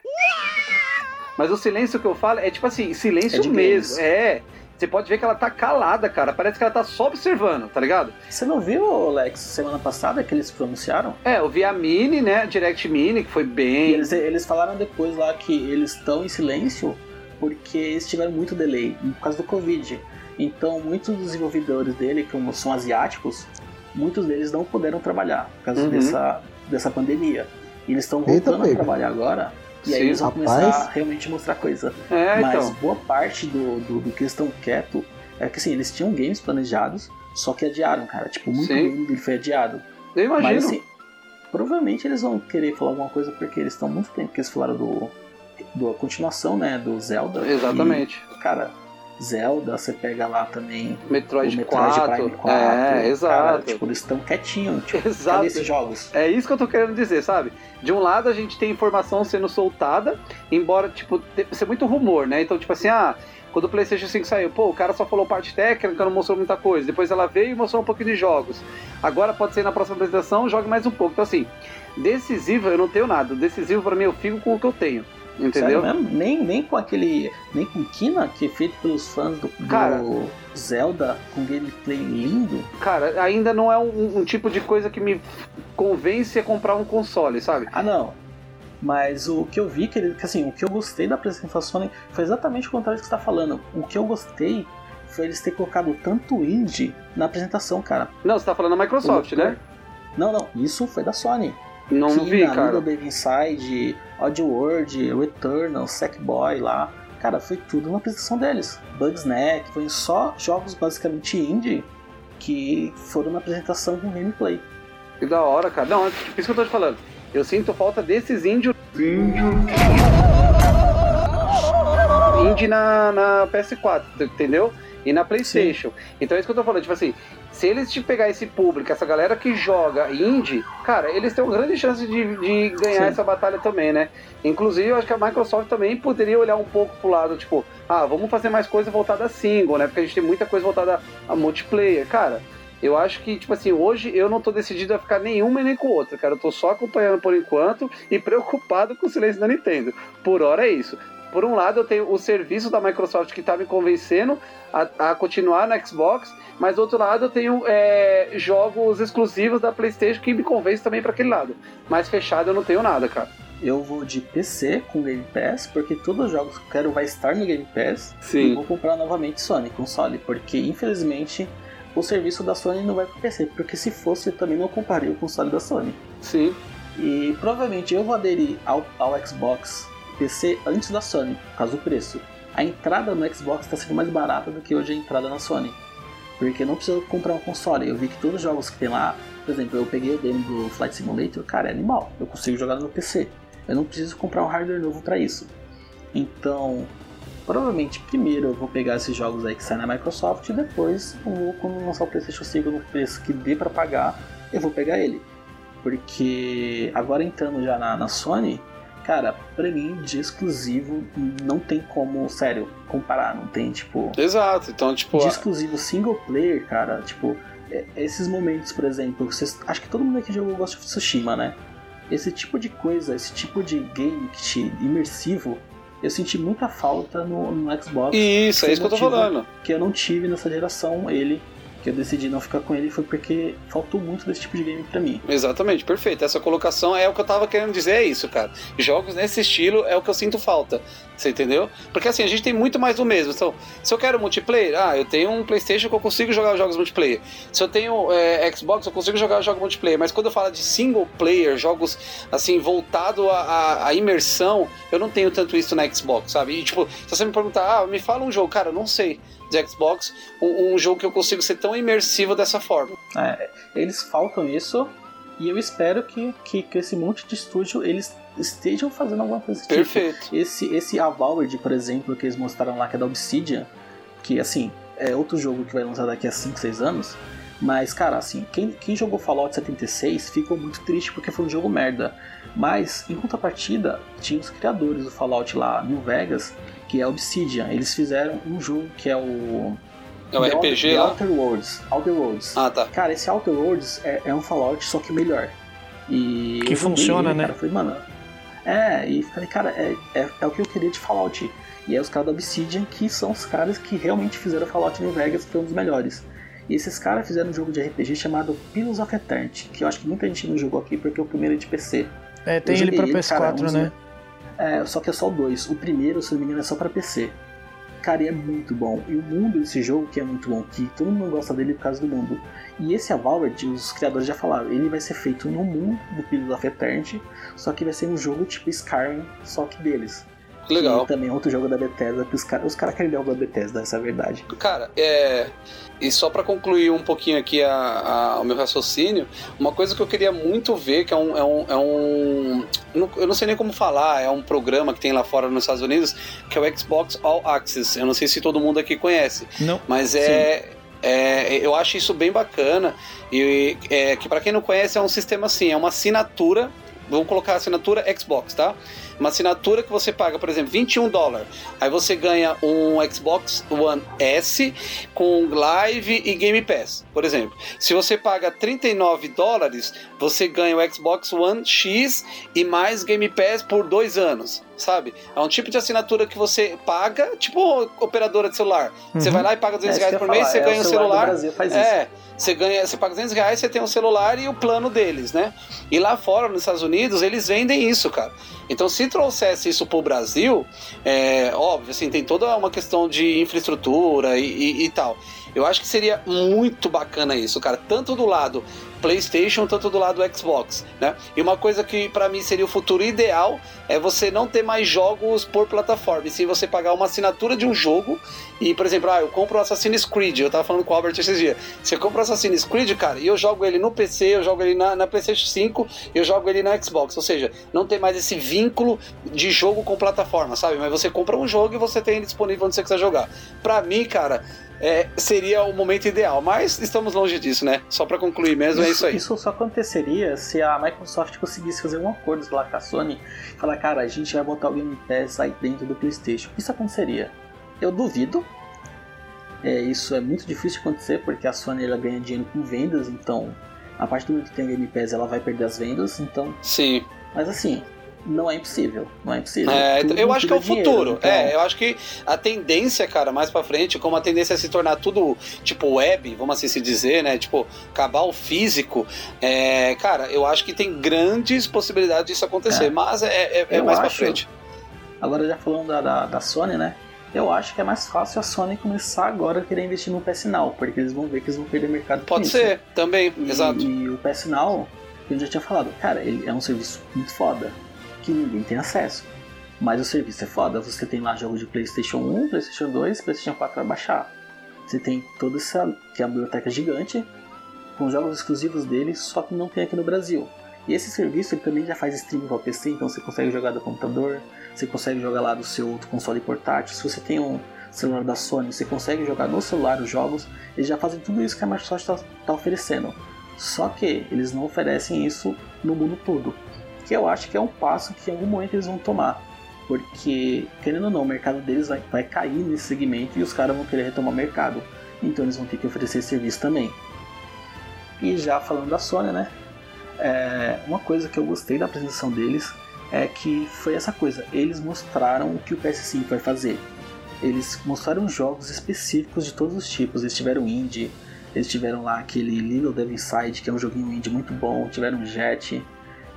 Mas o silêncio que eu falo é tipo assim, silêncio É de mesmo. games. É. Você pode ver que ela tá calada, cara. Parece que ela tá só observando, tá ligado? Você não viu, Lex, semana passada que eles pronunciaram? É, eu vi a Mini, né? a Direct Mini, que foi E bem. eles, eles falaram depois lá que eles estão em silêncio porque eles tiveram muito delay por causa do Covid. Então, muitos dos desenvolvedores dele, como são asiáticos, muitos deles não puderam trabalhar por causa Uhum. dessa, dessa pandemia. E eles estão Eita, voltando a pega. trabalhar agora E aí Sim, eles vão rapaz. começar a realmente mostrar coisa. É, Mas então. boa parte do, do, do que eles estão quieto é que assim, eles tinham games planejados, só que adiaram, cara. Tipo, muito Sim. game foi adiado. Eu imagino. Mas assim, provavelmente eles vão querer falar alguma coisa porque eles estão muito tempo que eles falaram do, do a continuação, né, do Zelda. Exatamente. E, cara, Zelda, você pega lá também Metroid, o Metroid 4. Prime 4. É, Cara, exato. tipo, eles estão quietinhos. Tipo, Exato. esses jogos? É isso que eu tô querendo dizer, sabe? De um lado a gente tem informação sendo soltada, embora, tipo, ser muito rumor, né? Então, tipo assim, ah, quando o PlayStation 5 saiu, pô, o cara só falou parte técnica, não mostrou muita coisa. Depois ela veio e mostrou um pouquinho de jogos. Agora pode ser na próxima apresentação, jogue mais um pouco. Então, assim, decisivo eu não tenho nada. Decisivo pra mim eu fico com o que eu tenho. Entendeu? Sério mesmo? Nem, nem com aquele. Nem com Kina, que é feito pelos fãs do, do Cara. Zelda, com gameplay lindo. Cara, ainda não é um, um tipo de coisa que me convence a comprar um console, sabe? Ah, não. Mas o que eu vi, que, ele, que assim, o que eu gostei da apresentação da Sony foi exatamente o contrário do que você tá falando. O que eu gostei foi eles ter colocado tanto indie na apresentação, cara. Não, você tá falando da Microsoft, né? Não, não, isso foi da Sony. Não, não vi, Kina, cara. Little Big Inside, Oddworld, Returnal, Sackboy lá. Cara, foi tudo na apresentação deles. Bugsnack, foi só jogos basicamente indie que foram na apresentação com gameplay. Que da hora, cara. Não, é por isso que eu tô te falando. Eu sinto falta desses índios. Indie na, na PS4, entendeu? E na PlayStation. Então é isso que eu tô falando. Tipo assim, se eles te pegar esse público, essa galera que joga indie, cara, eles têm uma grande chance de, de ganhar Sim. essa batalha também, né? Inclusive, eu acho que a Microsoft também poderia olhar um pouco pro lado, tipo, ah, vamos fazer mais coisa voltada a single, né? Porque a gente tem muita coisa voltada a multiplayer. Cara, eu acho que, tipo assim, hoje eu não tô decidido a ficar nenhuma e nem com outra, cara. Eu tô só acompanhando por enquanto e preocupado com o silêncio da Nintendo. Por hora é isso. Por um lado, eu tenho o serviço da Microsoft que tá me convencendo a, a continuar no Xbox, mas do outro lado, eu tenho é, jogos exclusivos da PlayStation que me convencem também para aquele lado. Mais fechado, eu não tenho nada, cara. Eu vou de PC com Game Pass, porque todos os jogos que eu quero vai estar no Game Pass. E vou comprar novamente Sony, console, porque infelizmente o serviço da Sony não vai pro PC, porque se fosse eu também não compraria o console da Sony. Sim. E provavelmente eu vou aderir ao, ao Xbox PC antes da Sony, por causa do preço. A entrada no Xbox está sendo mais barata do que hoje a entrada na Sony. Porque não preciso comprar um console. Eu vi que todos os jogos que tem lá, por exemplo, eu peguei o demo do Flight Simulator, cara, é animal. Eu consigo jogar no PC. Eu não preciso comprar um hardware novo para isso. Então, provavelmente primeiro eu vou pegar esses jogos aí que saem na Microsoft e depois, vou, quando lançar o PlayStation 5 no preço que dê para pagar, eu vou pegar ele. Porque agora entrando já na, na Sony, cara, pra mim de exclusivo não tem como, sério, comparar. Não tem, tipo. Exato. Então, tipo. De exclusivo single player, cara, tipo, é- esses momentos, por exemplo, vocês, acho que todo mundo aqui jogou Ghost of Tsushima, né? Esse tipo de coisa, esse tipo de game que te imersivo, eu senti muita falta no, no Xbox. Isso, é isso que eu tô falando. Que eu não tive nessa geração ele, que eu decidi não ficar com ele, foi porque faltou muito desse tipo de game pra mim. Exatamente, perfeito. Essa colocação é o que eu tava querendo dizer, é isso, cara. Jogos nesse estilo é o que eu sinto falta. Você entendeu? Porque assim, a gente tem muito mais do mesmo. Então, se eu quero multiplayer, ah, eu tenho um PlayStation que eu consigo jogar jogos multiplayer. Se eu tenho é, Xbox, eu consigo jogar jogos multiplayer. Mas quando eu falo de single player, jogos assim, voltado à, imersão, eu não tenho tanto isso na Xbox, sabe? E tipo, se você me perguntar, ah, me fala um jogo, cara, eu não sei de Xbox, um, um jogo que eu consigo ser tão imersivo dessa forma. É, eles faltam isso e eu espero que, que, que esse monte de estúdio eles estejam fazendo alguma coisa desse tipo. Perfeito. Esse, esse Avowed, por exemplo, que eles mostraram lá, que é da Obsidian, que assim, é outro jogo que vai lançar daqui a 5, 6 anos. Mas, cara, assim, quem, quem jogou Fallout 76 ficou muito triste porque foi um jogo merda. Mas, em contrapartida, tinha os criadores do Fallout lá, New Vegas, que é a Obsidian. Eles fizeram um jogo que é o. É o The RPG The lá? Outer Worlds. Outer Worlds. Ah, tá. Cara, esse Outer Worlds é, é um Fallout, só que melhor. E Que eu funciona, ele, né? Cara, falei, mano. É, e falei, cara, é, é, é o que eu queria de Fallout. E é os caras da Obsidian que são os caras que realmente fizeram Fallout New Vegas, que foi um dos melhores. E esses caras fizeram um jogo de RPG chamado Pillars of Eternity, que eu acho que muita gente não jogou aqui porque o primeiro é de PC. É, tem ele pra joguei, PS4, cara, uns- né? É, só que é só o 2. O primeiro, se não me engano, é só pra PC. Cara, é muito bom. E o mundo desse jogo que é muito bom, que todo mundo gosta dele por causa do mundo. E esse Avowed, os criadores já falaram, ele vai ser feito no mundo do Pillars of Eternity, só que vai ser um jogo tipo Skyrim, só que deles. Legal. E também outro jogo da Bethesda, que os caras os cara querem jogo da Bethesda, essa é a verdade. Cara, é. E só pra concluir um pouquinho aqui a, a- o meu raciocínio, uma coisa que eu queria muito ver, que é um. É um, é um eu não- eu não sei nem como falar, é um programa que tem lá fora nos Estados Unidos, que é o Xbox All Access. Eu não sei se todo mundo aqui conhece. Não. Mas é. é, eu acho isso bem bacana. E é, que para quem não conhece, é um sistema assim, é uma assinatura. Vamos colocar a assinatura Xbox, tá? Uma assinatura que você paga, por exemplo, 21 dólares. Aí você ganha um Xbox One S com Live e Game Pass, por exemplo. Se você paga 39 dólares, você ganha o Xbox One X e mais Game Pass por dois anos, sabe? É um tipo de assinatura que você paga, tipo operadora de celular. Você Uhum. vai lá e paga 200 É, reais por ia mês, falar, você é, ganha o um celular do celular. Brasil. É, você ganha, você paga 200 reais, você tem um celular e o plano deles, né? E lá fora, nos Estados Unidos, eles vendem isso, cara. Então, se trouxesse isso pro Brasil, é óbvio, assim, tem toda uma questão de infraestrutura e, e- e tal. Eu acho que seria muito bacana isso, cara. Tanto do lado PlayStation, tanto do lado Xbox, né? E uma coisa que pra mim seria o futuro ideal é você não ter mais jogos por plataforma, e sim você pagar uma assinatura de um jogo e, por exemplo, ah, eu compro o Assassin's Creed, eu tava falando com o Albert esses dias. Você compra o Assassin's Creed, cara, e eu jogo ele no PC, eu jogo ele na, na PlayStation 5, eu jogo ele na Xbox. Ou seja, não tem mais esse vínculo de jogo com plataforma, sabe? Mas você compra um jogo e você tem ele disponível onde você quiser jogar. Pra mim, cara, é, seria o momento ideal. Mas estamos longe disso, né? Só pra concluir mesmo, é isso aí. Isso só aconteceria se a Microsoft conseguisse fazer um acordo lá com a Sony falar, cara, a gente vai botar o Game Pass aí dentro do PlayStation. Isso aconteceria. Eu duvido. É, isso é muito difícil de acontecer porque a Sony ela ganha dinheiro com vendas, então a partir do momento que tem Game Pass ela vai perder as vendas, então. Sim. Mas assim, não é impossível. Não é impossível. É, Tudo eu acho que é o vira dinheiro, futuro. então- É, eu acho que a tendência, cara, mais pra frente, como a tendência é se tornar tudo tipo web, vamos assim se dizer, né? Tipo, acabar o físico, é, cara, eu acho que tem grandes possibilidades disso acontecer, É. mas é, é- é mais pra acho- frente. Agora já falando da, da, da Sony, né? Eu acho que é mais fácil a Sony começar agora a querer investir no PS Now, porque eles vão ver que eles vão perder mercado Pode isso. ser, também, E, exato. e o PS Now, eu já tinha falado, cara, ele é um serviço muito foda, que ninguém tem acesso. Mas o serviço é foda, você tem lá jogos de Playstation 1, Playstation 2, Playstation 4 para baixar. Você tem toda essa, que é uma biblioteca gigante, com jogos exclusivos dele, só que não tem aqui no Brasil. E esse serviço ele também já faz streaming para PC, então você consegue jogar do computador, você consegue jogar lá do seu outro console portátil. Se você tem um celular da Sony, você consegue jogar no celular os jogos. Eles já fazem tudo isso que a Microsoft está oferecendo. Só que eles não oferecem isso no mundo todo. Que eu acho que é um passo que em algum momento eles vão tomar. Porque, querendo ou não, o mercado deles vai, vai cair nesse segmento e os caras vão querer retomar o mercado. Então eles vão ter que oferecer serviço também. E já falando da Sony, né? É, uma coisa que eu gostei da apresentação deles é que foi essa coisa. Eles mostraram o que o PS5 vai fazer. Eles mostraram jogos específicos de todos os tipos. Eles tiveram indie, eles tiveram lá aquele Little Devil Inside, que é um joguinho indie muito bom. Tiveram Jet,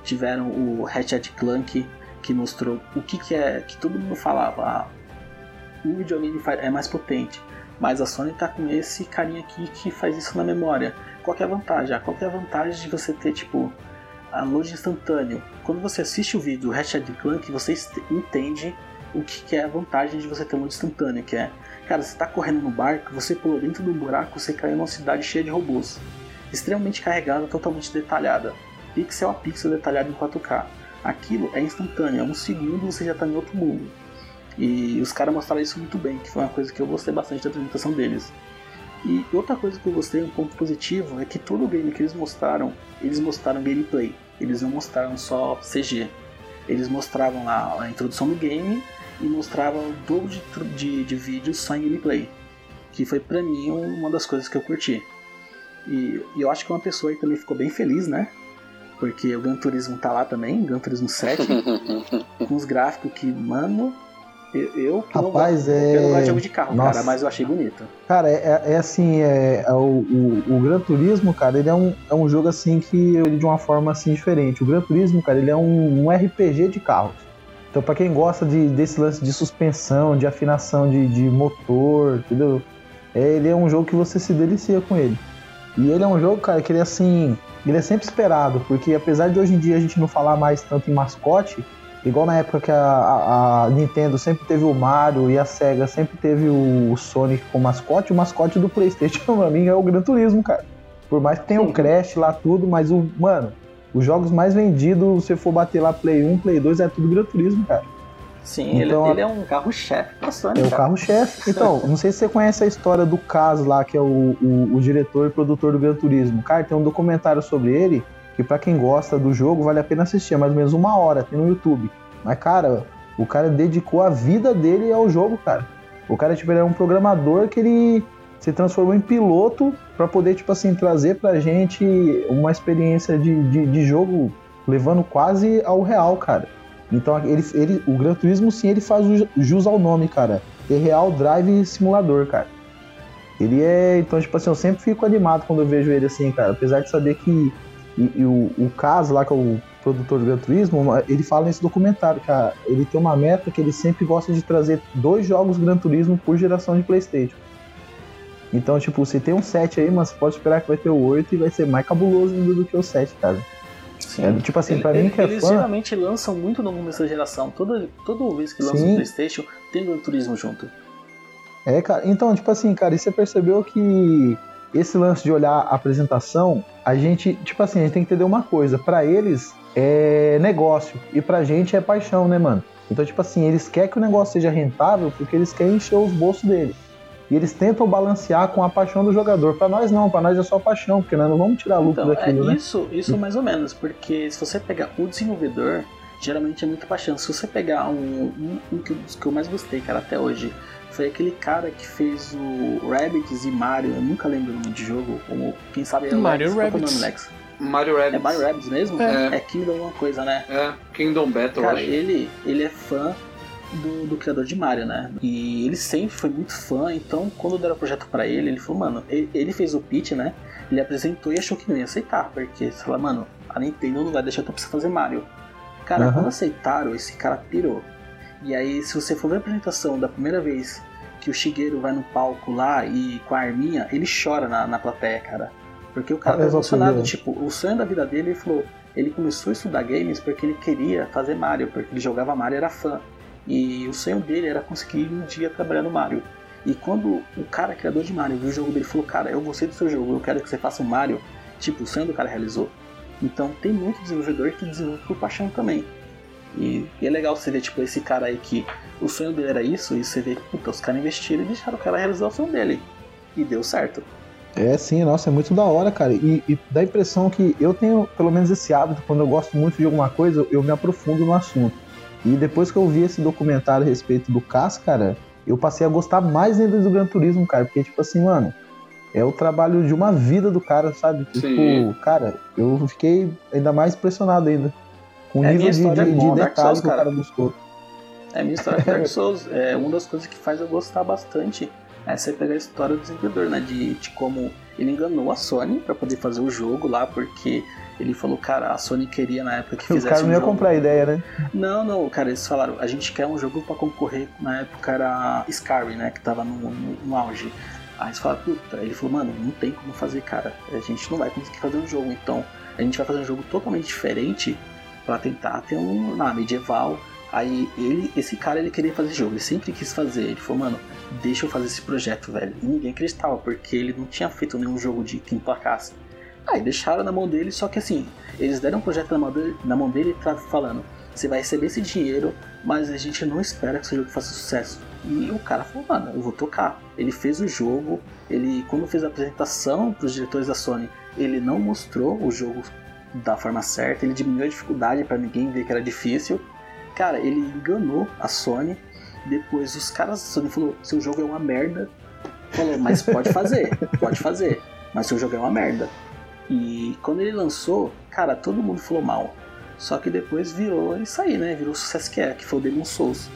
tiveram o Ratchet Clank, que mostrou o que, que é que todo mundo falava. Ah, o videogame é mais potente, mas a Sony tá com esse carinha aqui que faz isso na memória. Qual é a vantagem? Ah, Qual é a vantagem de você ter tipo a load instantâneo? Quando você assiste o vídeo do Ratchet Clank, você entende o que, que é a vantagem de você ter um instantâneo, que é, cara, você tá correndo no barco, você pulou dentro do buraco, você caiu numa cidade cheia de robôs, extremamente carregada, totalmente detalhada, pixel a pixel detalhado em 4K. Aquilo é instantâneo, é um segundo você já tá em outro mundo. E os caras mostraram isso muito bem, que foi uma coisa que eu gostei bastante da apresentação deles. E outra coisa que eu gostei, um ponto positivo, é que todo o game que eles mostraram, eles mostraram gameplay. Eles não mostraram só CG. Eles mostravam lá a introdução do game e mostravam o dobro de, de, de vídeos só em gameplay. Que foi pra mim uma das coisas que eu curti. E, e eu acho que uma pessoa aí também ficou bem feliz, né? Porque o Gran Turismo tá lá também, Gran Turismo 7, com os gráficos que, mano, eu, eu que não Rapaz, gosto, eu não gosto de é. jogo de carro, Nossa. cara, mas eu achei bonito. Cara, é, é assim, é, é o, o, o Gran Turismo, cara, ele é um, é um jogo assim que eu li de uma forma assim diferente. O Gran Turismo, cara, ele é um, um RPG de carros. Então, pra quem gosta de, desse lance de suspensão, de afinação de, de motor, entendeu? É, ele é um jogo que você se delicia com ele. E ele é um jogo, cara, que ele é assim. Ele é sempre esperado, porque apesar de hoje em dia a gente não falar mais tanto em mascote, igual na época que a, a, a Nintendo sempre teve o Mario e a Sega sempre teve o, o Sonic como mascote, o mascote do PlayStation pra mim é o Gran Turismo, cara. Por mais que tenha o Crash lá tudo, mas o. Mano, os jogos mais vendidos, se você for bater lá Play 1, Play 2, é tudo Gran Turismo, cara. Sim, Então, ele, ele é um carro-chefe pra Sony, É o carro-chefe. Então, não sei se você conhece a história do Cas lá, que é o, o, o diretor e produtor do Gran Turismo. Cara, tem um documentário sobre ele, que pra quem gosta do jogo, vale a pena assistir. É mais ou menos uma hora, tem no YouTube. Mas, cara, o cara dedicou a vida dele ao jogo, cara. O cara, tipo, ele é um programador que ele se transformou em piloto pra poder, tipo assim, trazer pra gente uma experiência de, de, de jogo levando quase ao real, cara. Então, ele, ele, o Gran Turismo, sim, ele faz ju- jus ao nome, cara. É Real Drive Simulador, cara. Ele é. Então, tipo assim, eu sempre fico animado quando eu vejo ele assim, cara. Apesar de saber que. E, e o, o caso lá, que é o produtor do Gran Turismo, ele fala nesse documentário, cara. Ele tem uma meta que ele sempre gosta de trazer dois jogos Gran Turismo por geração de PlayStation. Então, tipo, se tem um 7 aí, mas pode esperar que vai ter o 8 e vai ser mais cabuloso ainda do que o 7, cara. Sim. É, tipo assim, pra Ele- mim que é eles fã. geralmente lançam muito no começo da geração. Toda, toda vez que lança Sim. o PlayStation, tem Gran Turismo junto. É, cara. Então, tipo assim, cara, e você percebeu que esse lance de olhar a apresentação, a gente, tipo assim, a gente tem que entender uma coisa. Pra eles é negócio e pra gente é paixão, né, mano? Então, tipo assim, eles querem que o negócio seja rentável porque eles querem encher os bolsos deles. E eles tentam balancear com a paixão do jogador. Pra nós não, pra nós é só paixão, porque nós não vamos tirar lucro Então, daquilo, é né? isso, isso mais ou menos, porque se você pegar o desenvolvedor, geralmente é muita paixão. Se você pegar um, um, um que, dos que eu mais gostei, cara, até hoje, foi aquele cara que fez o Rabbids e Mario, eu nunca lembro o nome de jogo, como quem sabe é o Mario é o Rabbids. nome, Lex? Mario É Rabbids. Mario Rabbids mesmo? É. É Kingdom alguma coisa, né? É, Kingdom Battle, Cara, acho. ele, ele é fã do, do criador de Mario, né? E ele sempre foi muito fã, então quando deram o projeto pra ele, ele falou, mano, ele, ele fez o pitch, né? Ele apresentou e achou que não ia aceitar, porque, sei lá, mano, a Nintendo não vai deixar tu você fazer Mario. Cara, Aham. quando aceitaram, esse cara pirou. E aí, se você for ver a apresentação da primeira vez que o Shigeru vai no palco lá e com a arminha, ele chora na, na plateia, cara. Porque o cara Olha tá emocionado, Shigeru. tipo, o sonho da vida dele, ele falou, ele começou a estudar games porque ele queria fazer Mario, porque ele jogava Mario e era fã. E o sonho dele era conseguir um dia trabalhar no Mario. E quando o cara, criador de Mario, viu o jogo dele falou, cara, eu gostei do seu jogo, eu quero que você faça um Mario, tipo, o sonho do cara realizou. Então tem muito desenvolvedor que desenvolve por paixão também. E, e é legal você ver, tipo, esse cara aí que o sonho dele era isso, e você vê, puta, os caras investiram e deixaram o cara realizar o sonho dele. E deu certo. É sim, nossa, é muito da hora, cara. E, e dá a impressão que eu tenho, pelo menos, esse hábito, quando eu gosto muito de alguma coisa, eu me aprofundo no assunto. E depois que eu vi esse documentário a respeito do Cas, cara, eu passei a gostar mais ainda do Gran Turismo, cara. Porque, tipo assim, mano, é o trabalho de uma vida do cara, sabe? Sim. Tipo, cara, eu fiquei ainda mais impressionado ainda. Com o É, nível de, é de com Dark detalhe Souls, que o cara. buscou. É a minha história com Dark Souls. É uma das coisas que faz eu gostar bastante. É você pegar a história do desenvolvedor, né? De, de como ele enganou a Sony pra poder fazer o jogo lá, porque ele falou, cara, a Sony queria na época que O fizesse cara não um ia jogo. comprar a ideia, né? Não, não, cara, eles falaram, a gente quer um jogo pra concorrer, na época era Skyrim, né, que tava no, no, no auge. Aí eles falaram, puta, ele falou, mano, não tem como fazer, cara, a gente não vai conseguir fazer um jogo, então a gente vai fazer um jogo totalmente diferente pra tentar ter um, na medieval. Aí ele, esse cara, ele queria fazer jogo, ele sempre quis fazer, ele falou, mano, deixa eu fazer esse projeto, velho. E ninguém acreditava, porque ele não tinha feito nenhum jogo de que emplacasse. Aí deixaram na mão dele, só que assim, eles deram um projeto na mão dele, na mão dele falando: você vai receber esse dinheiro, mas a gente não espera que seu jogo faça sucesso. E o cara falou: mano, eu vou tocar. Ele fez o jogo, ele, quando fez a apresentação para os diretores da Sony, ele não mostrou o jogo da forma certa, ele diminuiu a dificuldade para ninguém ver que era difícil. Cara, ele enganou a Sony. Depois os caras da Sony falou: seu jogo é uma merda. Falou, mas pode fazer, pode fazer, mas seu jogo é uma merda. E quando ele lançou, cara, todo mundo falou mal. Só que depois virou isso aí, né? Virou o sucesso que é, que foi o Demon Souls.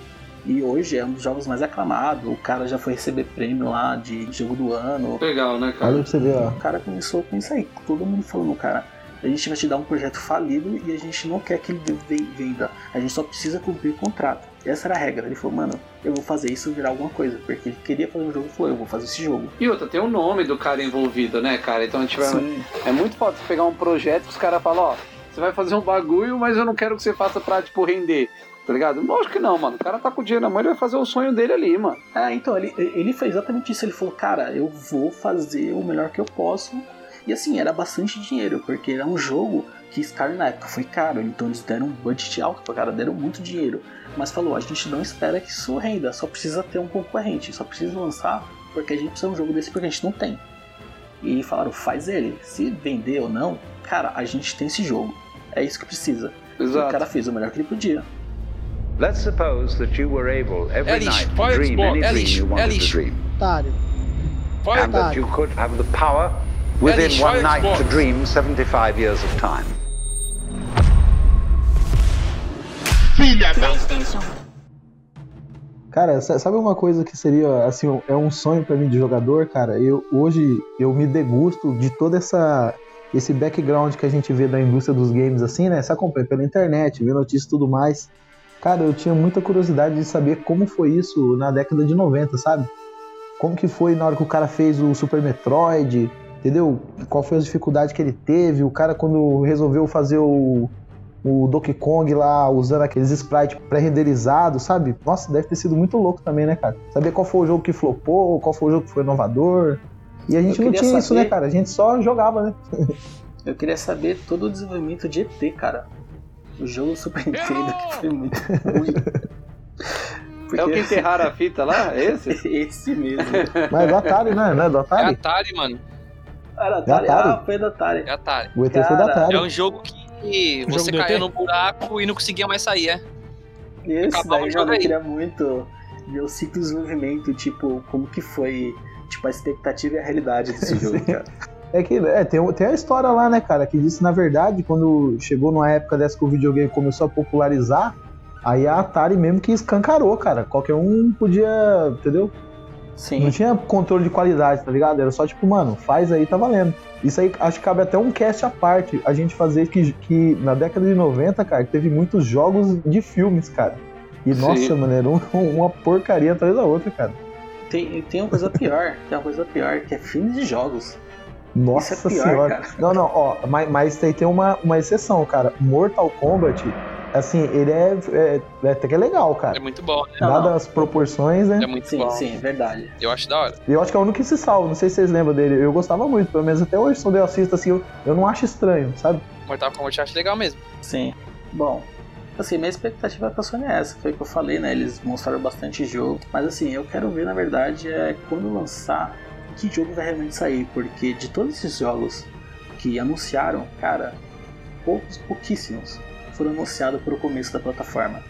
E hoje é um dos jogos mais aclamados. O cara já foi receber prêmio lá de jogo do ano. Legal, né, Olha cara? pra você ver, ó. O cara começou com isso aí. Todo mundo falando, cara, a gente vai te dar um projeto falido e a gente não quer que ele ve- venda. A gente só precisa cumprir o contrato. Essa era a regra. Ele falou, mano, eu vou fazer isso virar alguma coisa. Porque ele queria fazer um jogo e falou, eu vou fazer esse jogo. E outra, tem o nome do cara envolvido, né, cara? Então a gente vai. Sim. É muito foda você pegar um projeto que os caras falam, ó, você vai fazer um bagulho, mas eu não quero que você faça pra, tipo, render. Tá ligado? Lógico que não, mano. O cara tá com o dinheiro na mão, ele vai fazer o sonho dele ali, mano. É, então, ele, ele fez exatamente isso. Ele falou, cara, eu vou fazer o melhor que eu posso. E assim, era bastante dinheiro, porque era um jogo que Skyrim na época foi caro, então eles deram um budget alto pra cara, deram muito dinheiro. Mas falou, a gente não espera que isso renda, só precisa ter um concorrente, só precisa lançar, porque a gente precisa de um jogo desse porque a gente não tem. E falaram, faz ele. Se vender ou não, cara, a gente tem esse jogo. É isso que precisa. E o cara Exato. fez o melhor que ele podia. Let's suppose that you were able every É night to dream any dream you wanted to dream. Otário. And that you could have the power within one night to dream 75 years of time. Cara, sa- sabe uma coisa que seria, assim, é um sonho pra mim de jogador, cara? Eu, hoje eu me degusto de toda essa esse background que a gente vê da indústria dos games, assim, né? Você acompanha pela internet, vê notícias e tudo mais. Cara, eu tinha muita curiosidade de saber como foi isso na década de 90, sabe? Como que foi na hora que o cara fez o Super Metroid, entendeu? Qual foi as dificuldades que ele teve? O cara quando resolveu fazer o, o Donkey Kong lá usando aqueles sprites pré-renderizados, sabe? Nossa, deve ter sido muito louco também, né, cara? Saber qual foi o jogo que flopou, qual foi o jogo que foi inovador. E a gente não tinha isso, saber- né, cara? A gente só jogava, né? Eu queria saber todo o desenvolvimento de ET, cara. O jogo Super Nintendo que foi muito ruim. É o que enterraram a fita lá? É esse? Esse mesmo. Mas do Atari, né? Não é do É Atari? Atari, mano. Era Atari? Atari? Ah, foi da Atari. É Atari. O ET foi do Cara, Atari. É um jogo que O você jogo ET? no buraco e não conseguia mais sair, é? Esse Acabava daí, o jogo mano, eu aí. queria muito ver o ciclo de desenvolvimento, tipo, como que foi, tipo, a expectativa e a realidade desse jogo, cara. É que é, tem, tem a história lá, né, cara, que disse, na verdade, quando chegou numa época dessa que o videogame começou a popularizar, aí a Atari mesmo que escancarou, cara. Qualquer um podia, entendeu? Não Sim. tinha controle de qualidade, tá ligado? Era só tipo, mano, faz aí, tá valendo. Isso aí acho que cabe até um cast à parte, a gente fazer que, que na década de 90, cara, teve muitos jogos de filmes, cara. E Sim. nossa, mano, era um- uma porcaria atrás da outra, cara. Tem, tem uma coisa pior, tem uma coisa pior, que é filmes de jogos. Nossa é pior, senhora. cara. Não, não, ó, mas, mas tem, tem uma, uma exceção, cara. Mortal Kombat, assim, ele é, é, é até que é legal, É cara. muito bom, né? Dadas as proporções, né? É muito Sim, bom. sim, é verdade. Eu acho da hora. E eu acho que é o único que se salva. Não sei se vocês lembram dele. Eu gostava muito, pelo menos até hoje, quando eu assisto, assim, eu, eu não acho estranho, sabe? Mortal Kombat eu acho legal mesmo. Sim. Bom, assim, minha expectativa pra Sony é essa, foi o que eu falei, né? Eles mostraram bastante jogo. Mas assim, eu quero ver, na verdade, é quando lançar, que jogo vai realmente sair. Porque de todos esses jogos que anunciaram, cara, poucos, pouquíssimos foram anunciados pro começo da plataforma.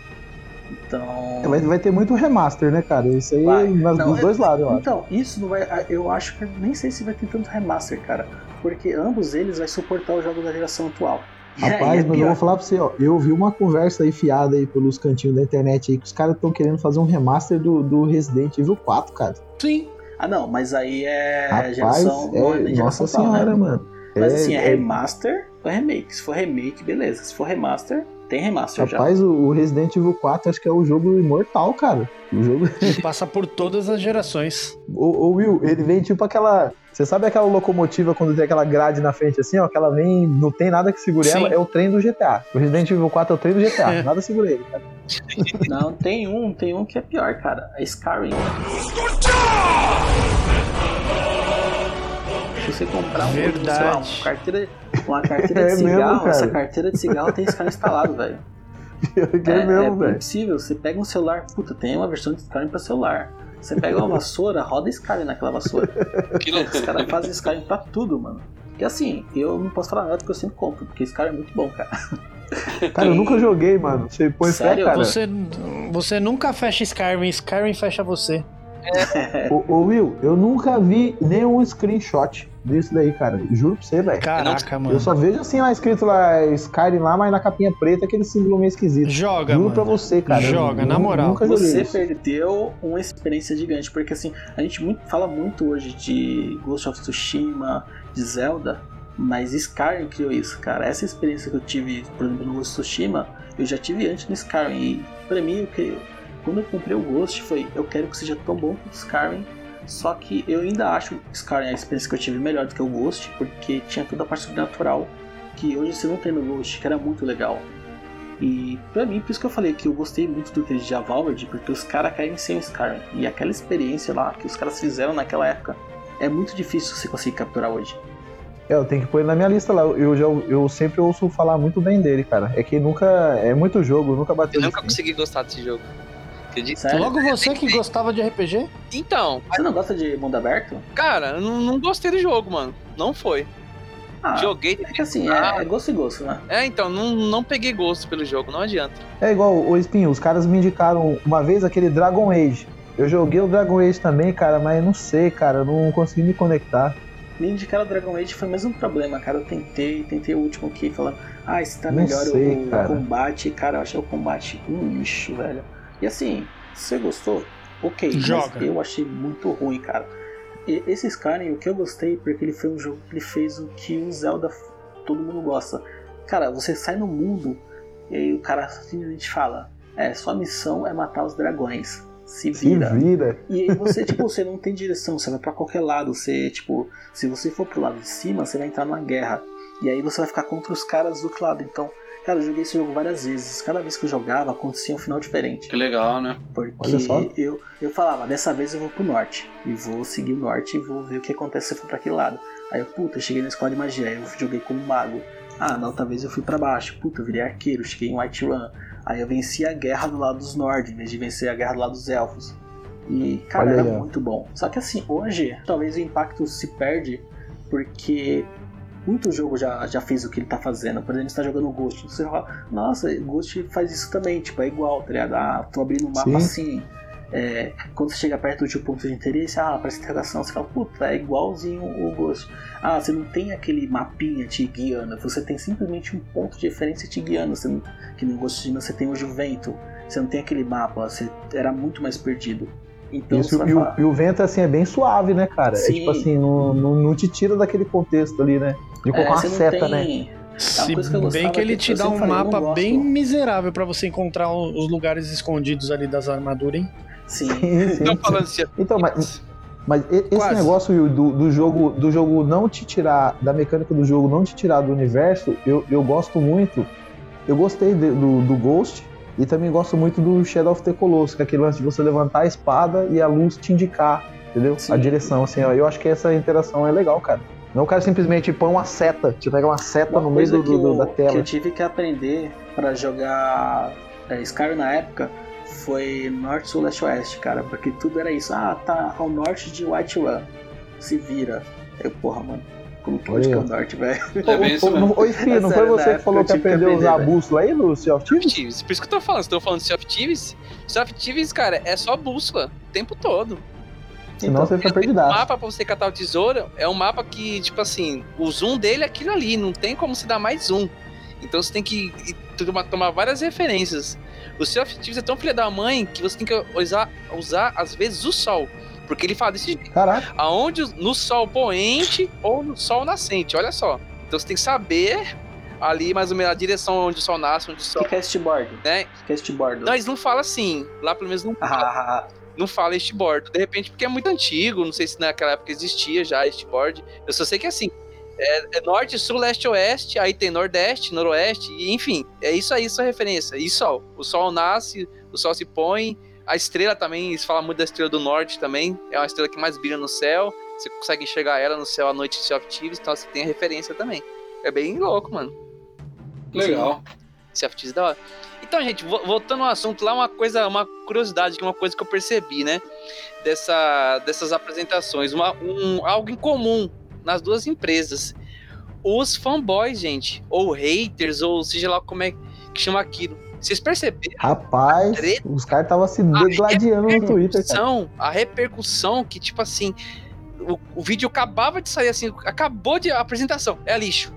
Então. Vai, vai ter muito remaster, né, cara? Isso aí Vai. nas, Não, dos dois lados, eu acho. Então, isso não vai. Eu acho que nem sei se vai ter tanto remaster, cara. Porque ambos eles vai suportar o jogo da geração atual. Aí Rapaz, é mas eu vou falar pra você, ó. Eu vi uma conversa aí fiada aí pelos cantinhos da internet aí que os caras estão querendo fazer um remaster do, do Resident Evil 4, cara. Sim. Ah, não, mas aí é Rapaz, geração. é, é nem nossa geração atual, senhora, né? mano. Mas É- assim, é é- remaster ou remake. Se for remake, beleza. Se for remaster, tem remaster já. Rapaz, o o Resident Evil 4 acho que é o jogo imortal, cara. O jogo. Ele passa por todas as gerações. O, o Will, ele vem tipo aquela. Você sabe aquela locomotiva quando tem aquela grade na frente assim, ó? Que ela vem, não tem nada que segure Sim. ela, é o trem do GTA. O Resident Evil 4 é o trem do GTA, É. nada segura ele, cara. Não, tem um, tem um que é pior, cara. É Skyrim. Você comprar um, sei lá, uma carteira, uma carteira É de mesmo, cigarro, cara. essa carteira de cigarro tem Skyrim instalado, velho. Que É, é mesmo, é impossível. Você pega um celular, puta, tem uma versão de Skyrim pra celular. Você pega uma vassoura, roda Skyrim naquela vassoura. Que Os loucura. caras fazem Skyrim pra tudo, mano. E assim, eu não posso falar nada porque eu sempre compro, porque Skyrim é muito bom, cara. Cara, eu nunca joguei, mano. Você põe fé, Sério? cara. Você, você nunca fecha Skyrim, Skyrim fecha você. Ô, ô, Will, eu nunca vi nenhum screenshot disso daí, cara. Juro pra você, velho. Caraca, mano. Eu só vejo assim lá escrito lá Skyrim lá, mas na capinha preta aquele símbolo meio esquisito. Joga, Juro mano. pra você, cara. Joga, Eu na moral. Nunca Você isso. perdeu uma experiência gigante, porque assim, a gente muito, fala muito hoje de Ghost of Tsushima, de Zelda, Mas Skyrim criou isso, cara. Essa experiência que eu tive, por exemplo, no Ghost of Tsushima, eu já tive antes no Skyrim. E pra mim, o que, quando eu comprei o Ghost, foi eu quero que seja tão bom quanto o Skyrim. Só que eu ainda acho o Skyrim a experiência que eu tive melhor do que o Ghost, porque tinha toda a parte sobrenatural que hoje você não tem no Ghost, que era muito legal. E pra mim, por isso que eu falei que eu gostei muito do que de Valverde, porque os caras caem sem o Skyrim. E aquela experiência lá que os caras fizeram naquela época é muito difícil você conseguir capturar hoje. É, eu tenho que pôr ele na minha lista lá. Eu, já, eu sempre ouço falar muito bem dele, cara. É que nunca. É muito jogo, nunca bateu. Eu nunca consegui gostar desse jogo. Acredita? Sério? Logo você que gostava de RPG? Então, Você não gosta de mundo aberto? cara, eu não, não gostei do jogo, mano. Não foi. Ah, Joguei. é que assim, é, é gosto e gosto, né? É, então, não, não peguei gosto pelo jogo, não adianta. É igual o Espinho, os caras me indicaram uma vez aquele Dragon Age. Eu joguei o Dragon Age também, cara, mas não sei, cara, eu não consegui me conectar. Me indicaram o Dragon Age foi o mesmo problema, cara. Eu tentei, tentei o último aqui, falando, ah, esse tá Não melhor sei, o, o cara. combate. Cara, eu achei o combate um lixo, velho. E assim, se você gostou, ok, Joga. mas eu achei muito ruim, cara. E esse Skyrim, o que eu gostei, porque ele foi um jogo que ele fez o que o Zelda todo mundo gosta. Cara, você sai no mundo e aí o cara simplesmente fala, é, sua missão é matar os dragões. Se Se vira. vira. E aí você, tipo, você não tem direção, você vai pra qualquer lado. Você, tipo, se você for pro lado de cima, você vai entrar numa guerra. E aí você vai ficar contra os caras do outro lado. Então, cara, eu joguei esse jogo várias vezes. Cada vez que eu jogava, acontecia um final diferente. Que legal, né? Porque Olha só. eu, eu falava, dessa vez eu vou pro norte. E vou seguir o norte e vou ver o que acontece se eu for pra aquele lado. Aí eu, puta, eu cheguei na escola de magia, aí eu joguei como mago. Ah, na outra vez eu fui pra baixo. Puta, eu virei arqueiro, cheguei em White Run. Aí eu venci a guerra do lado dos Nord, em vez de vencer a guerra do lado dos Elfos. E, cara, Olha era aí, muito bom. Só que assim, hoje, talvez o impacto se perde, porque muito jogo já, já fez o que ele tá fazendo. Por exemplo, você tá jogando Ghost. Você fala, nossa, Ghost faz isso também, tipo, é igual, tá ligado? Ah, tô abrindo um mapa Sim. assim. É, quando você chega perto do teu ponto de interesse, ah, aparece interrogação, você fala, puta, é igualzinho o Ghost. Ah, você não tem aquele mapinha te guiando, você tem simplesmente um ponto de referência te guiando. Você não, que no Ghost você tem hoje o vento, você não tem aquele mapa, você era muito mais perdido. Então Isso, e, o, e o vento, assim, é bem suave, né, cara? É Sim. tipo assim, não, não, não te tira daquele contexto ali, né? De colocar é, uma você não seta, né? tem- Se coisa que eu bem que ele te dá um falei, mapa gosto. bem miserável pra você encontrar os lugares escondidos ali das armaduras, hein? Sim. Sim, sim, Não sim. falando de Então, mas, mas esse Quase. negócio Will, do, do jogo do jogo não te tirar, da mecânica do jogo não te tirar do universo, eu, eu gosto muito. Eu gostei de- do, do Ghost e também gosto muito do Shadow of the Colossus, que é aquele lance de você levantar a espada e a luz te indicar, entendeu? Sim. A direção, assim, ó. Eu acho que essa interação é legal, cara. Não o cara simplesmente põe uma seta, te pega uma seta Uma no meio do, que, do- eu, da que tela. eu tive que aprender pra jogar é, Skyrim na época foi norte, sul, leste, oeste, cara. Porque tudo era isso. Ah, tá ao norte de White Run. Se vira. Eu, porra, mano. Como onde que é o norte, velho? É bem isso mesmo. ô, não É foi você que falou que aprendeu a usar a bússola aí no Sea of Thieves? Thieves. Por isso que eu tô falando, tô falando de Sea of Thieves, Sea of Thieves, cara, é só bússola o tempo todo. Senão você fica O perdidaço. mapa pra você catar o tesouro é um mapa que, tipo assim, o zoom dele é aquilo ali, não tem como se dar mais zoom. Então você tem que tomar várias referências. O Sea of Thieves é tão filha da mãe que você tem que usar, usar às vezes, o sol. Porque ele fala desse jeito. Caraca. Aonde no sol poente ou no sol nascente, olha só. Então você tem que saber ali mais ou menos a direção onde o sol nasce, onde o sol. que é Eastboard? Né? O que é Eastboard? Não, eles não falam assim. Lá pelo menos não fala, Ah, não fala este board. De repente, porque é muito antigo, não sei se naquela época existia já este board. Eu só sei que é assim. É, é norte, sul, leste, oeste, aí tem nordeste, noroeste, e enfim, é isso aí, sua referência. E sol. O sol nasce, o sol se põe, a estrela também, eles falam muito da estrela do norte também, é uma estrela que mais brilha no céu, você consegue enxergar ela no céu à noite de Sea of Thieves, então você tem a referência também. É bem louco, mano. Legal. Sea of Thieves é da hora. Então, gente, vo- voltando ao assunto lá, uma coisa, uma curiosidade, uma coisa que eu percebi, né? Dessa, dessas apresentações, uma, um, algo em comum nas duas empresas. Os fanboys, gente, ou haters, ou seja lá como é que chama aquilo. Vocês perceberam Rapaz, Treta. os caras estavam se degladiando no Twitter, cara. a repercussão que, tipo assim, o, o vídeo acabava de sair assim, acabou de a apresentação, é lixo.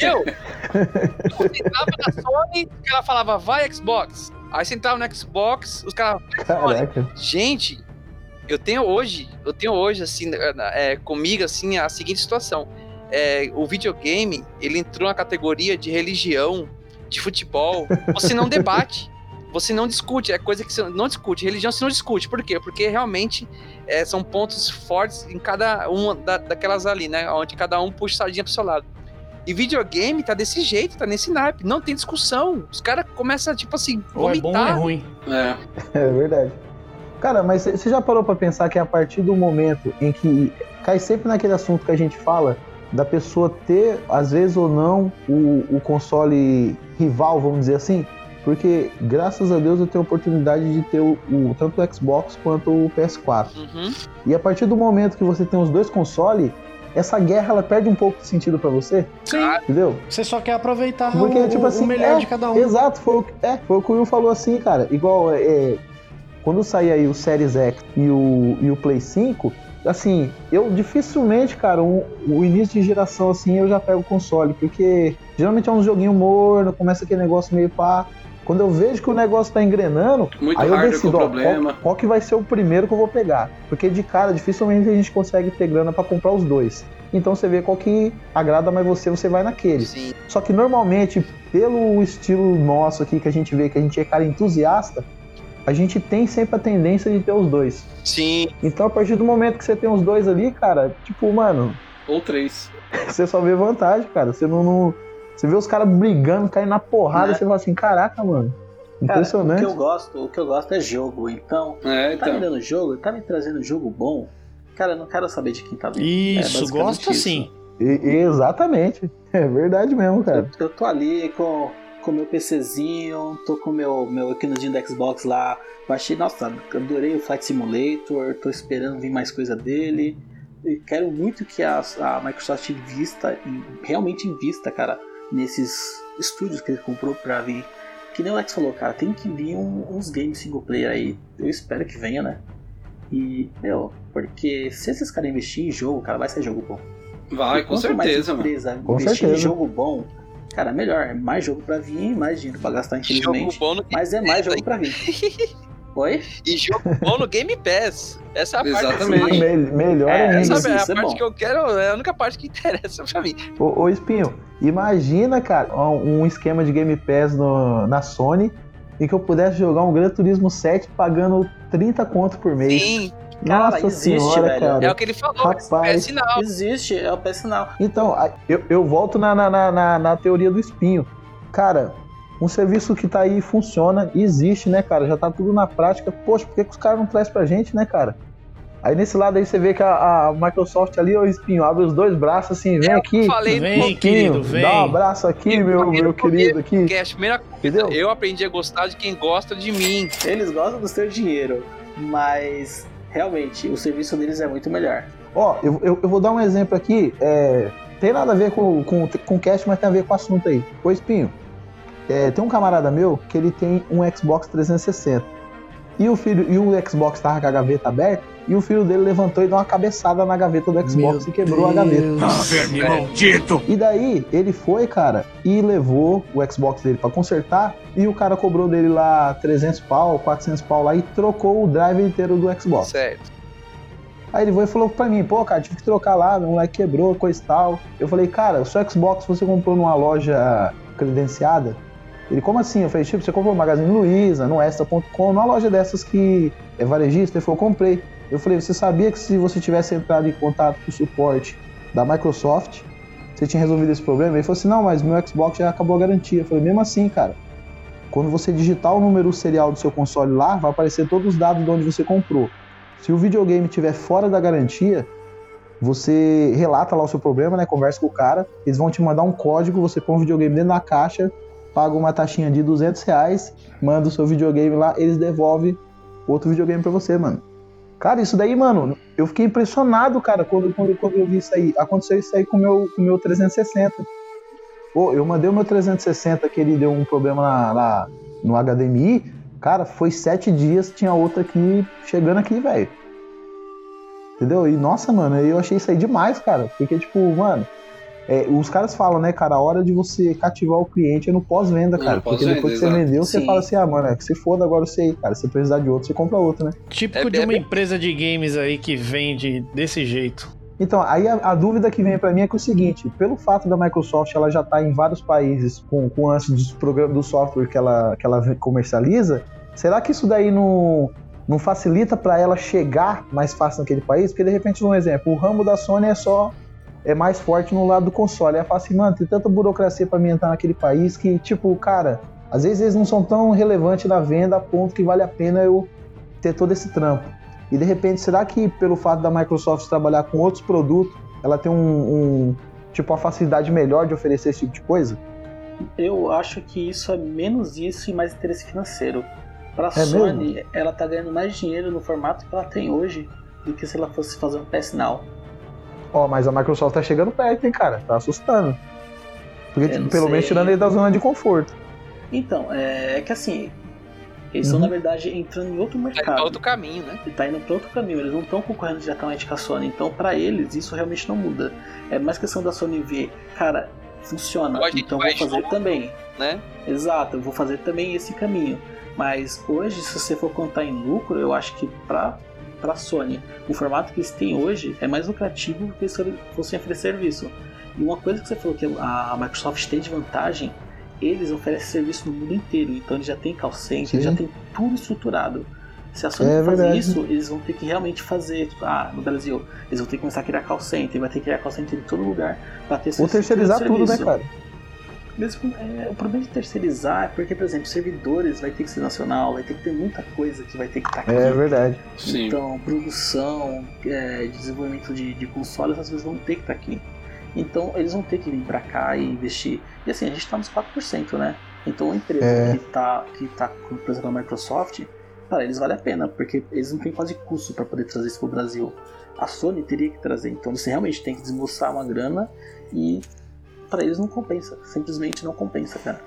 Eu, entrava na Sony, cara falava, vai Xbox. Aí você entrava no Xbox, os caras, gente, eu tenho hoje, eu tenho hoje, assim, é, comigo, assim, a seguinte situação. é, o videogame, ele entrou na categoria de religião, de futebol. Você não debate. Você não discute, é coisa que você não discute. Religião você não discute. Por quê? Porque realmente é, são pontos fortes em cada uma da, daquelas ali, né? Onde cada um puxa sardinha pro seu lado. E videogame tá desse jeito, tá nesse naipe. Não tem discussão. Os caras começam, tipo assim, Ou é bom ou é vomitar. ruim. É. É verdade. Cara, mas você já parou pra pensar que a partir do momento em que cai sempre naquele assunto que a gente fala da pessoa ter, às vezes ou não, o, o console rival, vamos dizer assim? Porque graças a Deus eu tenho a oportunidade de ter o, o- tanto o Xbox quanto o PS4. Uhum. E a partir do momento que você tem os dois consoles, essa guerra ela perde um pouco de sentido pra você, Sim. entendeu? Você só quer aproveitar Porque, o, tipo assim, o melhor é, de cada um. Exato, foi o, que- é, foi o que o Will falou assim, cara. Igual, é, é, quando sair aí o Series X e o, e o Play 5, assim, eu dificilmente, cara, o, o início de geração, assim, eu já pego o console, porque geralmente é um joguinho morno, começa aquele negócio meio pá. Quando eu vejo que o negócio tá engrenando, Muito aí eu decido, com ó, problema. qual, qual que vai ser o primeiro que eu vou pegar. Porque de cara, dificilmente a gente consegue ter grana pra comprar os dois. Então você vê qual que agrada mais você, você vai naquele. Sim. Só que normalmente, pelo estilo nosso aqui, que a gente vê que a gente é cara entusiasta, a gente tem sempre a tendência de ter os dois. Sim. Então, a partir do momento que você tem os dois ali, cara, tipo, mano, Ou três. você só vê vantagem, cara. Você não. não- você vê os caras brigando, caindo na porrada, e você fala assim, caraca, mano. Cara, o Impressionante. que eu gosto, o que eu gosto é jogo. Então, É, tá me então. dando jogo, tá me trazendo jogo bom. Cara, eu não quero saber de quem tá vendo. É Isso, basicamente gosta isso. sim. E- exatamente. É verdade mesmo, cara. Eu, eu tô ali com com meu PCzinho, tô com meu meu equinozinho do Xbox lá. Baixei, nossa, adorei o Flight Simulator, tô esperando vir mais coisa dele. E quero muito que a, a Microsoft invista, realmente invista, cara, nesses estúdios que ele comprou pra vir. Que nem o Alex falou, cara, tem que vir um- uns games single player aí. Eu espero que venha, né? E, meu, porque se esses caras investirem em jogo, cara, vai ser jogo bom. Vai, E com quanto mais certeza, mano. empresa Com investir certeza. em jogo bom, cara, melhor. É mais jogo pra vir, mais dinheiro pra gastar, Jogo infelizmente. bom no Mas é mais jogo pra vir. Oi? E jogo bom no Game Pass. Essa é a parte Exatamente. que- Me- melhor É, ainda. Sabe, é a isso é parte bom. que eu quero, é a única parte que interessa pra mim. Ô, ô, Espinho, imagina, cara, um esquema de Game Pass no- na Sony em que eu pudesse jogar um Gran Turismo 7 pagando 30 conto por mês. Sim, Nossa Cara, existe, senhora, velho. cara. é o que ele falou. Rapaz. É sinal. Existe, é o PS Now. Então, a- eu, eu volto na, na, na, na- na teoria do espinho. Cara, um serviço que tá aí funciona, existe, né, cara? Já tá tudo na prática. Poxa, por que, que os caras não trazem pra gente, né, cara? Aí nesse lado aí você vê que a, a Microsoft ali, ô espinho, abre os dois braços assim, vem aqui. Falei Vem, Espinho, querido, vem. Dá um abraço aqui, Eu meu, meu querido aqui. podcast. Primeira coisa, Entendeu? eu aprendi a gostar de quem gosta de mim. Eles gostam do seu dinheiro, mas realmente o serviço deles é muito melhor. Ó, eu, eu, eu vou dar um exemplo aqui. É, tem nada a ver com, com, com o cast, mas tem a ver com o assunto aí. Ô, Espinho, é, tem um camarada meu que ele tem um Xbox 360. E o filho e o Xbox tava com a gaveta aberta, e o filho dele levantou e deu uma cabeçada na gaveta do Xbox Meu e quebrou a gaveta. Deus. Verme maldito! E daí ele foi, cara, e levou o Xbox dele pra consertar, e o cara cobrou dele lá 300 pau, 400 pau lá e trocou o drive inteiro do Xbox. Certo. Aí ele foi e falou pra mim, pô, cara, tive que trocar lá, meu moleque quebrou, coisa e tal. Eu falei, cara, o seu Xbox você comprou numa loja credenciada? Ele, como assim? Eu falei, tipo, você comprou no Magazine Luiza, no Extra.com, numa loja dessas que é varejista? Ele falou, comprei. Eu falei, você sabia que se você tivesse entrado em contato com o suporte da Microsoft, você tinha resolvido esse problema? Ele falou assim, não, mas meu Xbox já acabou a garantia. Eu falei, mesmo assim, cara, quando você digitar o número serial do seu console lá, vai aparecer todos os dados de onde você comprou. Se o videogame estiver fora da garantia, você relata lá o seu problema, né? Conversa com o cara, eles vão te mandar um código, você põe o videogame dentro da caixa, paga uma taxinha de 200 reais, manda o seu videogame lá, eles devolvem outro videogame pra você, mano. Cara, isso daí, mano, eu fiquei impressionado, cara, quando, quando, quando eu vi isso aí. Aconteceu isso aí com o meu, com o meu 360. Pô, eu mandei o meu 360 que ele deu um problema lá, lá no HDMI. Cara, foi sete dias, tinha outra aqui chegando aqui, velho. Entendeu? E nossa, mano, eu achei isso aí demais, cara. Porque, tipo, mano, é, os caras falam, né, cara, a hora de você cativar o cliente é no pós-venda, É, cara. no porque depois que você exato. vendeu, você Sim. fala assim, ah, mano, é que se foda agora você aí, cara. Se precisar de outro, você compra outro, né? Típico É de uma empresa de games aí que vende desse jeito. Então, aí a, a dúvida que vem pra mim é que é o seguinte, pelo fato da Microsoft ela já tá em vários países com, com antes dos programas do software que ela, que ela comercializa, será que isso daí não, não facilita para ela chegar mais fácil naquele país? Porque de repente, um exemplo, o ramo da Sony é só é mais forte no lado do console. Aí fala assim, mano, tem tanta burocracia para mim entrar naquele país que, tipo, cara, às vezes eles não são tão relevantes na venda a ponto que vale a pena eu ter todo esse trampo. E de repente, será que pelo fato da Microsoft trabalhar com outros produtos, ela tem um, um tipo uma facilidade melhor de oferecer esse tipo de coisa? Eu acho que isso é menos isso e mais interesse financeiro. Para a É Sony, mesmo? ela tá ganhando mais dinheiro no formato que ela tem hoje do que se ela fosse fazer um PS Now. Ó, mas a Microsoft tá chegando perto, hein, cara? Tá assustando. Porque, tipo, pelo sei. menos tirando ele da zona de conforto. Então, é, é que assim, eles estão Uhum. na verdade entrando em outro Tá indo mercado. pra outro caminho, né? E tá indo para outro caminho, eles não estão concorrendo diretamente com a Sony, então para eles isso realmente não muda. É mais questão da Sony ver, cara, funciona, então vou fazer junto. também. né? Exato, eu vou fazer também esse caminho. Mas hoje, se você for contar em lucro, eu acho que para para Sony, o formato que eles têm hoje é mais lucrativo do que se eles fossem oferecer serviço. E uma coisa que você falou que a Microsoft tem de vantagem, eles oferecem serviço no mundo inteiro, então eles já têm call center, Sim. já tem tudo estruturado. Se a Sony É fazer isso, eles vão ter que realmente fazer, tipo, ah, no Brasil, eles vão ter que começar a criar call center, vai ter que criar call center em todo lugar para ter Ou terceirizar tudo, né, cara? Mesmo, é, o problema de terceirizar é porque, por exemplo, servidores vai ter que ser nacional, vai ter que ter muita coisa que vai ter que estar aqui. É verdade. Sim. Então, produção, é, desenvolvimento de, de consoles, às vezes vão ter que estar aqui. Então, eles vão ter que vir pra cá e investir. E assim, a gente tá nos 4%, né? Então, uma empresa É. que tá, que tá, com, por exemplo, a Microsoft, para eles vale a pena, porque eles não têm quase custo para poder trazer isso pro Brasil. A Sony teria que trazer, então você realmente tem que desembolsar uma grana e para eles não compensa, simplesmente não compensa, cara.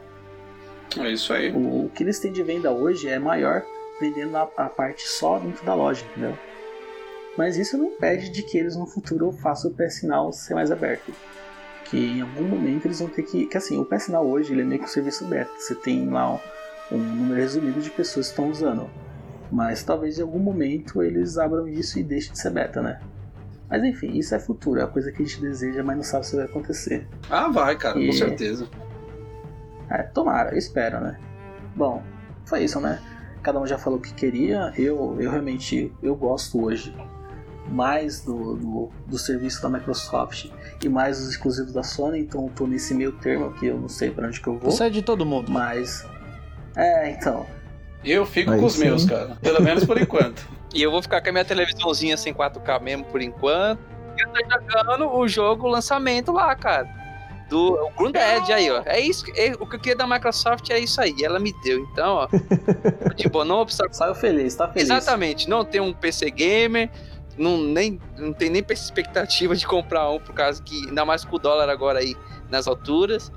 É isso aí. O, o que eles têm de venda hoje é maior vendendo a, a parte só dentro da loja, entendeu? Mas isso não impede de que eles no futuro façam o PS Now ser mais aberto. Que em algum momento eles vão ter que. Que assim, o PS Now hoje ele é meio que um serviço aberto. Você tem lá um, um número resumido de pessoas que estão usando. Mas talvez em algum momento eles abram isso e deixem de ser beta, né? Mas enfim, isso é futuro, é a coisa que a gente deseja, mas não sabe se vai acontecer. Ah, vai, cara, com E- certeza. É, tomara, eu espero, né? Bom, foi isso, né? Cada um já falou o que queria. Eu, eu realmente eu gosto hoje mais do, do, do serviço da Microsoft e mais dos exclusivos da Sony, então eu tô nesse meio termo que eu não sei pra onde que eu vou. Isso é de todo mundo. Mas. É, então. Eu fico Aí com os sim. meus, cara. Pelo menos por enquanto. E eu vou ficar com a minha televisãozinha sem 4K mesmo por enquanto. Eu tô jogando o jogo lançamento lá, cara. Do o Grunded aí, ó. É isso. é- o que eu queria da Microsoft é isso aí. Ela me deu. Então, ó. tipo, não precisa. Saiu feliz, tá feliz. Exatamente. Não tem um PC gamer. Não, nem, não tem nem expectativa de comprar um, por causa que, ainda mais com o dólar agora aí nas alturas.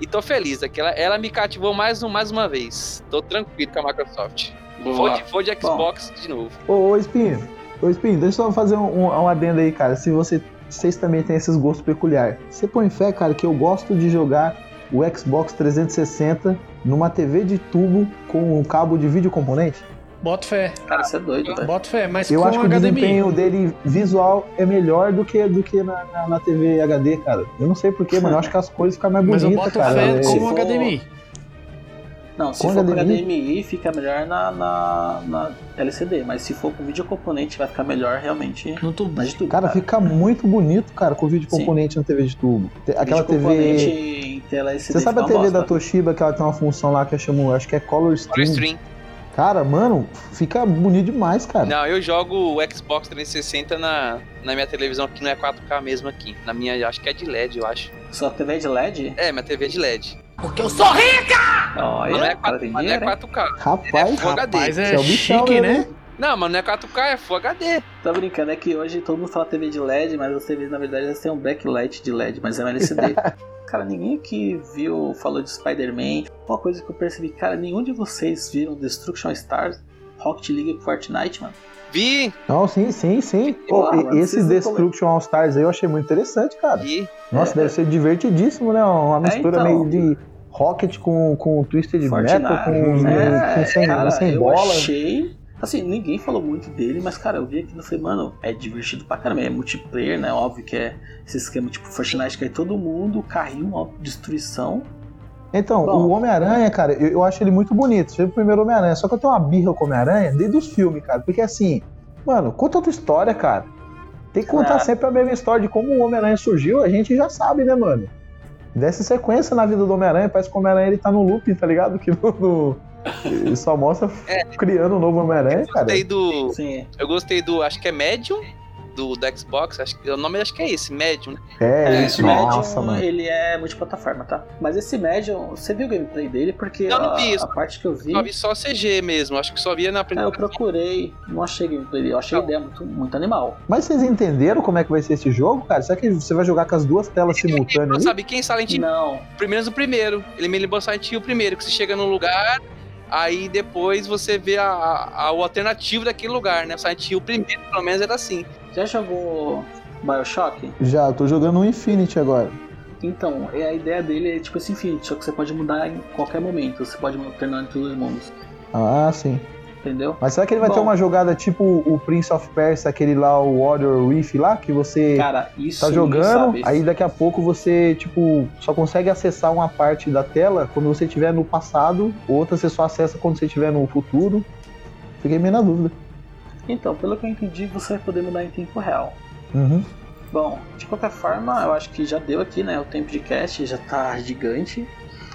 E tô feliz, é que ela, ela me cativou mais, um, mais uma vez. Tô tranquilo com a Microsoft. Vou de, vou de Xbox de novo. Ô, ô Espinho, ô Espinho, deixa eu só fazer um, um, um adendo aí, cara. Se você, vocês também têm esses gostos peculiares. Você põe fé, cara, que eu gosto de jogar o Xbox 360 numa TV de tubo com um cabo de vídeo componente? Bota fé. Cara, você é doido, velho. Bota fé, mas Eu com acho que o HDMI. desempenho dele visual é melhor do que, do que na, na, na TV HD, cara. Eu não sei porquê, mano. Eu acho que as cores ficam mais Mas eu bonitas, boto cara. fé É- Se com o for- HDMI. Não, se Com for com HDMI? HDMI fica melhor na, na, na LCD, mas se for com vídeo componente vai ficar melhor realmente No tubo. de tubo. Cara, fica muito bonito, cara, com vídeo Sim. componente na TV de tubo. Aquela vídeo TV. componente em tela LCD Você sabe a TV da bosta. Toshiba que ela tem uma função lá que eu chamo, acho que é Color Olha o Stream. Cara, mano, fica bonito demais, cara. Não, eu jogo o Xbox 360 na, na minha televisão que não é 4K mesmo aqui. Na minha, acho que é de LED, eu acho. Sua TV é de LED? É, minha TV é de LED. Olha, Mas não é, cara, 4, tem mas não é dinheiro, hein? 4K. Rapaz, Full HD. Rapaz, Você é é o bichão chique, né? hein? Não, mas não é 4K, é Full HD. Tô brincando, é que hoje todo mundo fala TV de LED, mas as TVs na verdade elas têm um backlight de LED, mas é um LCD. cara, ninguém aqui viu, falou de Spider-Man. Uma coisa que eu percebi, cara, nenhum de vocês viram Destruction Stars, Rocket League e Fortnite, mano. Vi, Não, sim, sim, sim. Pô, Ah, mano, esse Destruction All Stars aí eu achei muito interessante, cara. vi. Nossa, É. deve ser divertidíssimo, né? Uma mistura então. meio de Rocket com, com Twisted Fortnite. Metal, com, é, com sem, cara, sem eu bola. achei. Assim, ninguém falou muito dele, mas cara, eu vi aqui e falei, mano, é divertido pra caramba. É multiplayer, né? Óbvio que é esse esquema tipo Fortnite que é todo mundo, carrinho, destruição. Então, Bom. o Homem-Aranha, cara, eu, eu acho ele muito bonito. Foi o primeiro Homem-Aranha. Só que eu tenho uma birra com o Homem-Aranha desde os filmes, cara. Porque assim, mano, conta outra história, cara. Tem que contar Ah. sempre a mesma história de como o Homem-Aranha surgiu, a gente já sabe, né, mano? Dessa sequência na vida do Homem-Aranha, parece que o Homem-Aranha ele tá no looping, tá ligado? Que no, no- ele só mostra criando um novo Homem-Aranha, cara. Gostei do. Sim. Eu gostei do. Acho que é Medium. Do, do Xbox. Acho que, o nome acho que é esse, Medium, né? É, É, isso, esse nossa, Medium, mano. ele é multiplataforma, tá? Mas esse Medium, você viu o gameplay dele? Porque Eu não a, vi isso. a parte que eu vi, Só vi só CG mesmo. Acho que só via na é, eu primeira. procurei, não achei gameplay dele, eu achei a Não. ideia muito, muito animal. Mas vocês entenderam como é que vai ser esse jogo, cara? Será que você vai jogar com as duas telas simultâneas aí? Sabe quem Silent Hill? Não, menos o primeiro. Ele me lembrou Silent Hill primeiro, que você chega num lugar, aí depois você vê a, a- o alternativo daquele lugar, né? Silent Hill primeiro, pelo menos, era assim. já jogou Bioshock? Já, eu tô jogando um Infinity agora. Então, é, a ideia dele é tipo esse Infinity, só que você pode mudar em qualquer momento, você pode alternar entre os mundos, Ah, sim. Entendeu? Mas será que ele vai Bom. ter uma jogada tipo o Prince of Persia, aquele lá, o Warrior Reef lá, que você Cara, tá jogando, aí daqui a pouco você, tipo, só consegue acessar uma parte da tela quando você estiver no passado, outra você só acessa quando você estiver no futuro. Fiquei meio na dúvida. Então, pelo que eu entendi, você vai poder mudar em tempo real. Uhum. Bom, de qualquer forma, eu acho que já deu aqui, né? O tempo de cast já tá gigante.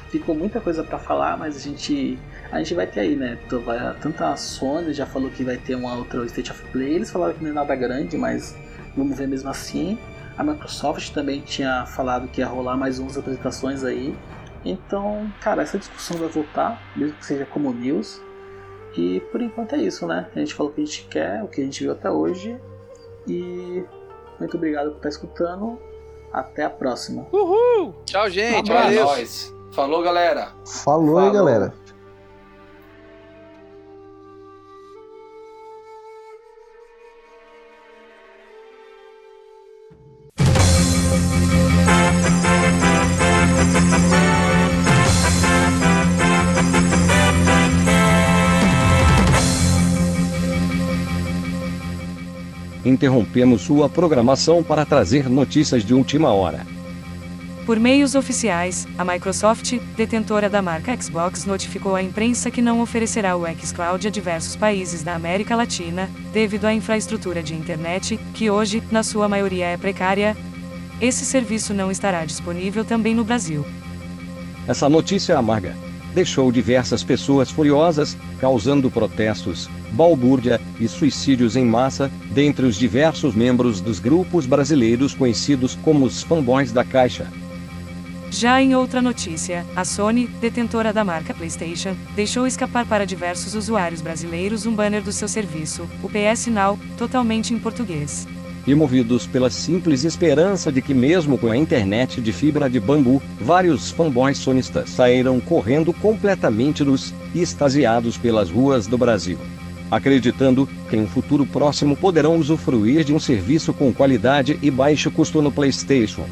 Ficou muita coisa pra falar, mas a gente a gente vai ter aí, né? Tanto a Sony já falou que vai ter uma outra State of Play. Eles falaram que não é nada grande, mas vamos ver mesmo assim. A Microsoft também tinha falado que ia rolar mais umas apresentações aí. Então, cara, essa discussão vai voltar, mesmo que seja como news. E por enquanto é isso, né? A gente falou o que a gente quer, o que a gente viu até hoje. E muito obrigado por estar escutando. Até a próxima. Uhul! Tchau, gente. É Valeu. Falou, galera. Falou, aí, Falou. galera. Interrompemos sua programação para trazer notícias de última hora. Por meios oficiais, a Microsoft, detentora da marca Xbox, notificou à imprensa que não oferecerá o xCloud a diversos países da América Latina, devido à infraestrutura de internet, que hoje, na sua maioria, é precária. Esse serviço não estará disponível também no Brasil. Essa notícia amarga deixou diversas pessoas furiosas, causando protestos, balbúrdia e suicídios em massa, dentre os diversos membros dos grupos brasileiros conhecidos como os fanboys da Caixa. Já em outra notícia, a Sony, detentora da marca PlayStation, deixou escapar para diversos usuários brasileiros um banner do seu serviço, o PS Now, totalmente em português. E movidos pela simples esperança de que, mesmo com a internet de fibra de bambu, vários fanboys sonistas saíram correndo completamente nus e extasiados pelas ruas do Brasil. Acreditando que em um futuro próximo poderão usufruir de um serviço com qualidade e baixo custo no PlayStation.